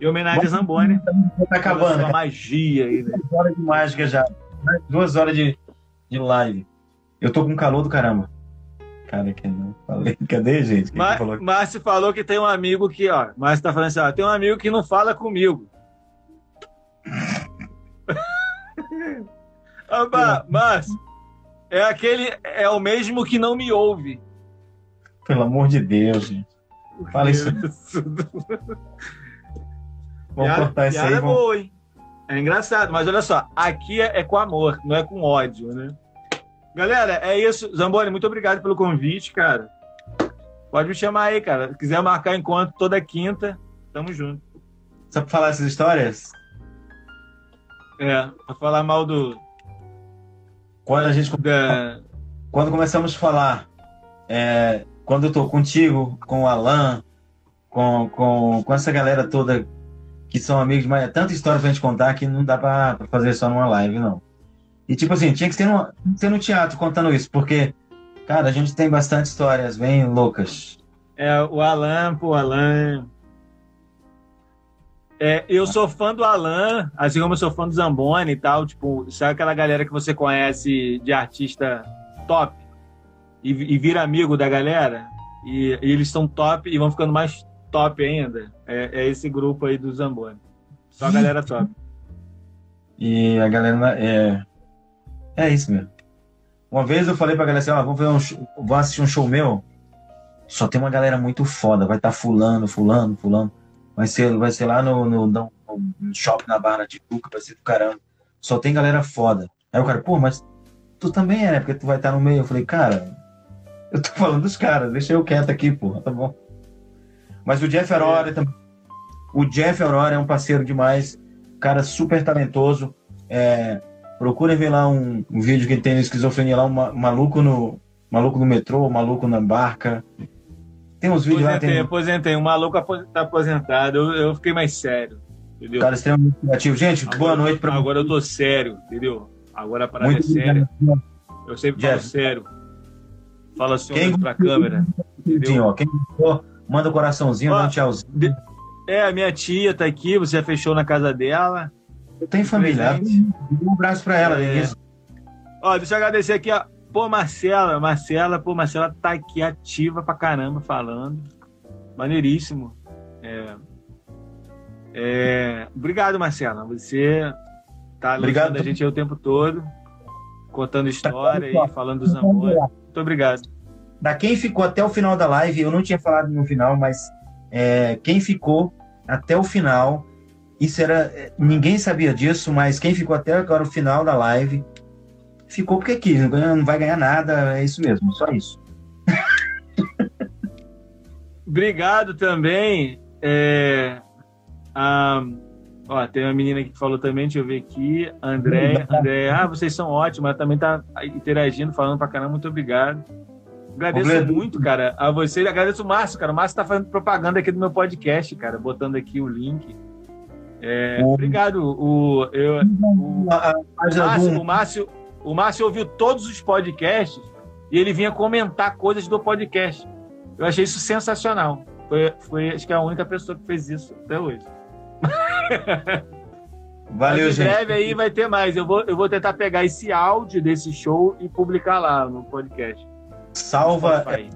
Em homenagem a Zamboni. Tá acabando. Uma magia aí, né? Duas horas de mágica já. Duas horas de, de live. Eu tô com calor do caramba. Cara, que não falei. Cadê, gente? Quem Mar falou? Márcio falou que tem um amigo que, ó. Márcio tá falando assim, ó. Tem um amigo que não fala comigo. Opa, Márcio, é aquele. É o mesmo que não me ouve. Pelo amor de Deus, gente. Fala isso. Vamos cortar isso aí. É vamos... boa, hein? É engraçado, mas olha só, aqui é, é, com amor, não é com ódio, né? Galera, é isso. Zamboni, muito obrigado pelo convite, cara. Pode me chamar aí, cara. Se quiser marcar encontro toda quinta, tamo junto. Só pra falar essas histórias? É, pra falar mal do. Quando a gente. Da... Quando começamos a falar, é, quando eu tô contigo, com o Alan, com, com, com essa galera toda que são amigos, mas é tanta história pra gente contar que não dá pra, fazer só numa live, não. E tipo assim, tinha que ser no, ser no teatro contando isso, porque, cara, a gente tem bastante histórias bem loucas. É, o Alan, pô, Alan. É, eu sou fã do Alan, assim como eu sou fã do Zamboni e tal, tipo, sabe aquela galera que você conhece de artista top e, e vira amigo da galera? E, e eles são top e vão ficando mais top ainda é, é esse grupo aí do Zamboni. Só a galera top. E a galera é. É isso mesmo. Uma vez eu falei pra galera assim: ó, vamos, ver um show, vamos assistir um show meu. Só tem uma galera muito foda. Vai estar tá fulano, fulano, fulano. Vai ser, vai ser lá no, no, no, shopping na Barra de Cuca, vai ser do caramba. Só tem galera foda. Aí o cara, pô, mas tu também é, né? Porque tu vai estar tá no meio. Eu falei, cara, eu tô falando dos caras, deixa eu quieto aqui, porra, tá bom. Mas o Jeff Aurora também. O Jeff Aurora é um parceiro demais, cara super talentoso. É, procurem ver lá um, um, vídeo que tem no Esquizofrenia lá, um maluco no, maluco no metrô, maluco na barca. Tem uns vídeos aposentei, lá. Tem... Aposentei, um maluco tá aposentado, eu, eu fiquei mais sério. Entendeu? Cara, extremamente criativo. Gente, agora, boa noite para Agora eu tô sério, entendeu? Agora a parada Muito é séria. Eu sempre Jeff. falo sério. Fala assim Quem... pra câmera. Entendeu? Ó, quem gostou, Manda um coraçãozinho, dá um tchauzinho. De... É, a minha tia tá aqui, você já fechou na casa dela. Eu tenho família. Um abraço pra ela, é. Ó, deixa eu agradecer aqui, ó. Pô, Marcela, Marcela, pô, Marcela tá aqui ativa pra caramba falando. Maneiríssimo. É... É... Obrigado, Marcela. Você tá Obrigado a gente aí o tempo todo. contando história e falando do Zamboni. Muito obrigado. Para quem ficou até o final da live, eu não tinha falado no final, mas é, quem ficou até o final, isso era. Ninguém sabia disso, mas quem ficou até agora o final da live ficou porque quis, não vai ganhar nada, é isso mesmo, só isso. Obrigado também. É, a, ó, tem uma menina que falou também, deixa eu ver aqui. André, André, ah, vocês são ótimos, ela também tá interagindo, falando pra caramba, muito obrigado. Agradeço muito, cara, a você. Agradeço o Márcio, cara. O Márcio tá fazendo propaganda aqui do meu podcast, cara, botando aqui o link. É, obrigado. O, eu, o, Márcio, o, Márcio, o Márcio ouviu todos os podcasts e ele vinha comentar coisas do podcast. Eu achei isso sensacional. Foi, foi acho que a única pessoa que fez isso até hoje. Valeu, Mas em gente. breve aí vai ter mais. Eu vou, eu vou tentar pegar esse áudio desse show e publicar lá no podcast. Salva aí,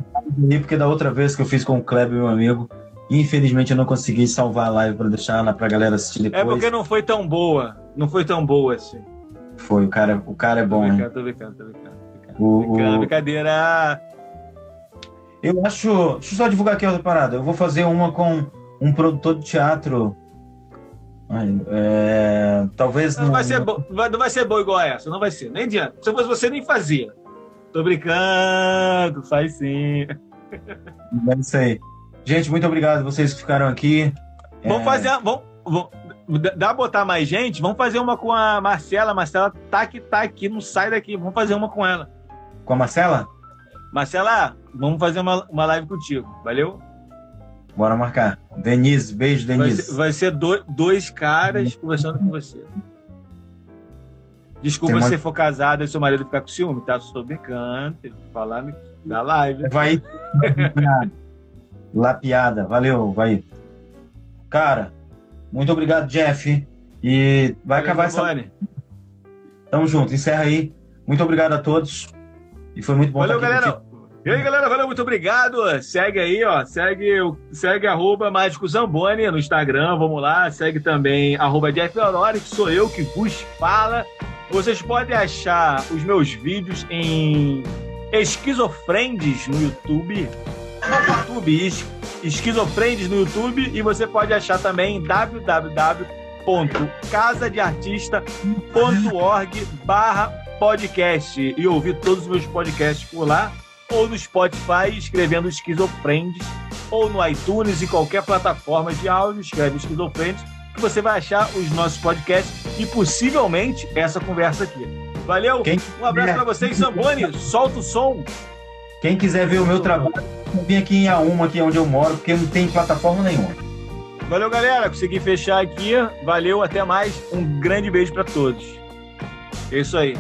porque da outra vez que eu fiz com o Kleber, meu amigo, infelizmente eu não consegui salvar a live para deixar lá pra galera assistir depois. É porque não foi tão boa. Não foi tão boa assim. Foi, o cara, o cara é bom, tô brincando, Tô brincando, tô brincando. O... Brincadeira. Eu acho. Deixa eu só divulgar aqui outra parada. Eu vou fazer uma com um produtor de teatro. É, talvez não. Não vai, ser bo... não vai ser boa igual a essa, não vai ser. Nem adianta. Se fosse você, nem fazia. Tô brincando, faz sim. É isso aí. Gente, muito obrigado vocês que ficaram aqui. Vamos é... fazer. Vamos, vamos, dá botar mais gente? Vamos fazer uma com a Marcela. Marcela tá aqui, tá aqui, não sai daqui. Vamos fazer uma com ela. Com a Marcela? Marcela, vamos fazer uma, uma live contigo. Valeu? Bora marcar. Denise, beijo, Denise. Vai ser, vai ser do, dois caras conversando com você. Desculpa uma... se for casado e seu marido ficar com ciúme, tá? Sou brincando, falar na live. Vai. Lapiada. Valeu, vai. Cara, muito obrigado, Jeff. E vai Valeu, acabar essa. Tamo junto, encerra aí. Muito obrigado a todos. E foi muito bom Valeu, galera. Contigo. E aí, galera, valeu, muito obrigado. Segue aí, ó. Segue, segue arroba Mágico Zamboni no Instagram, vamos lá. Segue também arroba Jeff Aurora, que sou eu que vos fala. Vocês podem achar os meus vídeos em Esquizofrendes no YouTube. YouTube, Esquizofrendes no YouTube. E você pode achar também em www.casadeartista.org barra podcast. E ouvir todos os meus podcasts por lá, ou no Spotify, escrevendo Esquizofrendes, ou no iTunes e qualquer plataforma de áudio, escreve Esquizofrendes, você vai achar os nossos podcasts e possivelmente essa conversa aqui. Valeu, Quem um abraço para vocês, Zamboni, solta o som. Quem quiser ver o meu trabalho, vem aqui em A1, aqui onde eu moro, porque não tem plataforma nenhuma. Valeu, galera. Consegui fechar aqui. Valeu, até mais. Um grande beijo para todos. É isso aí.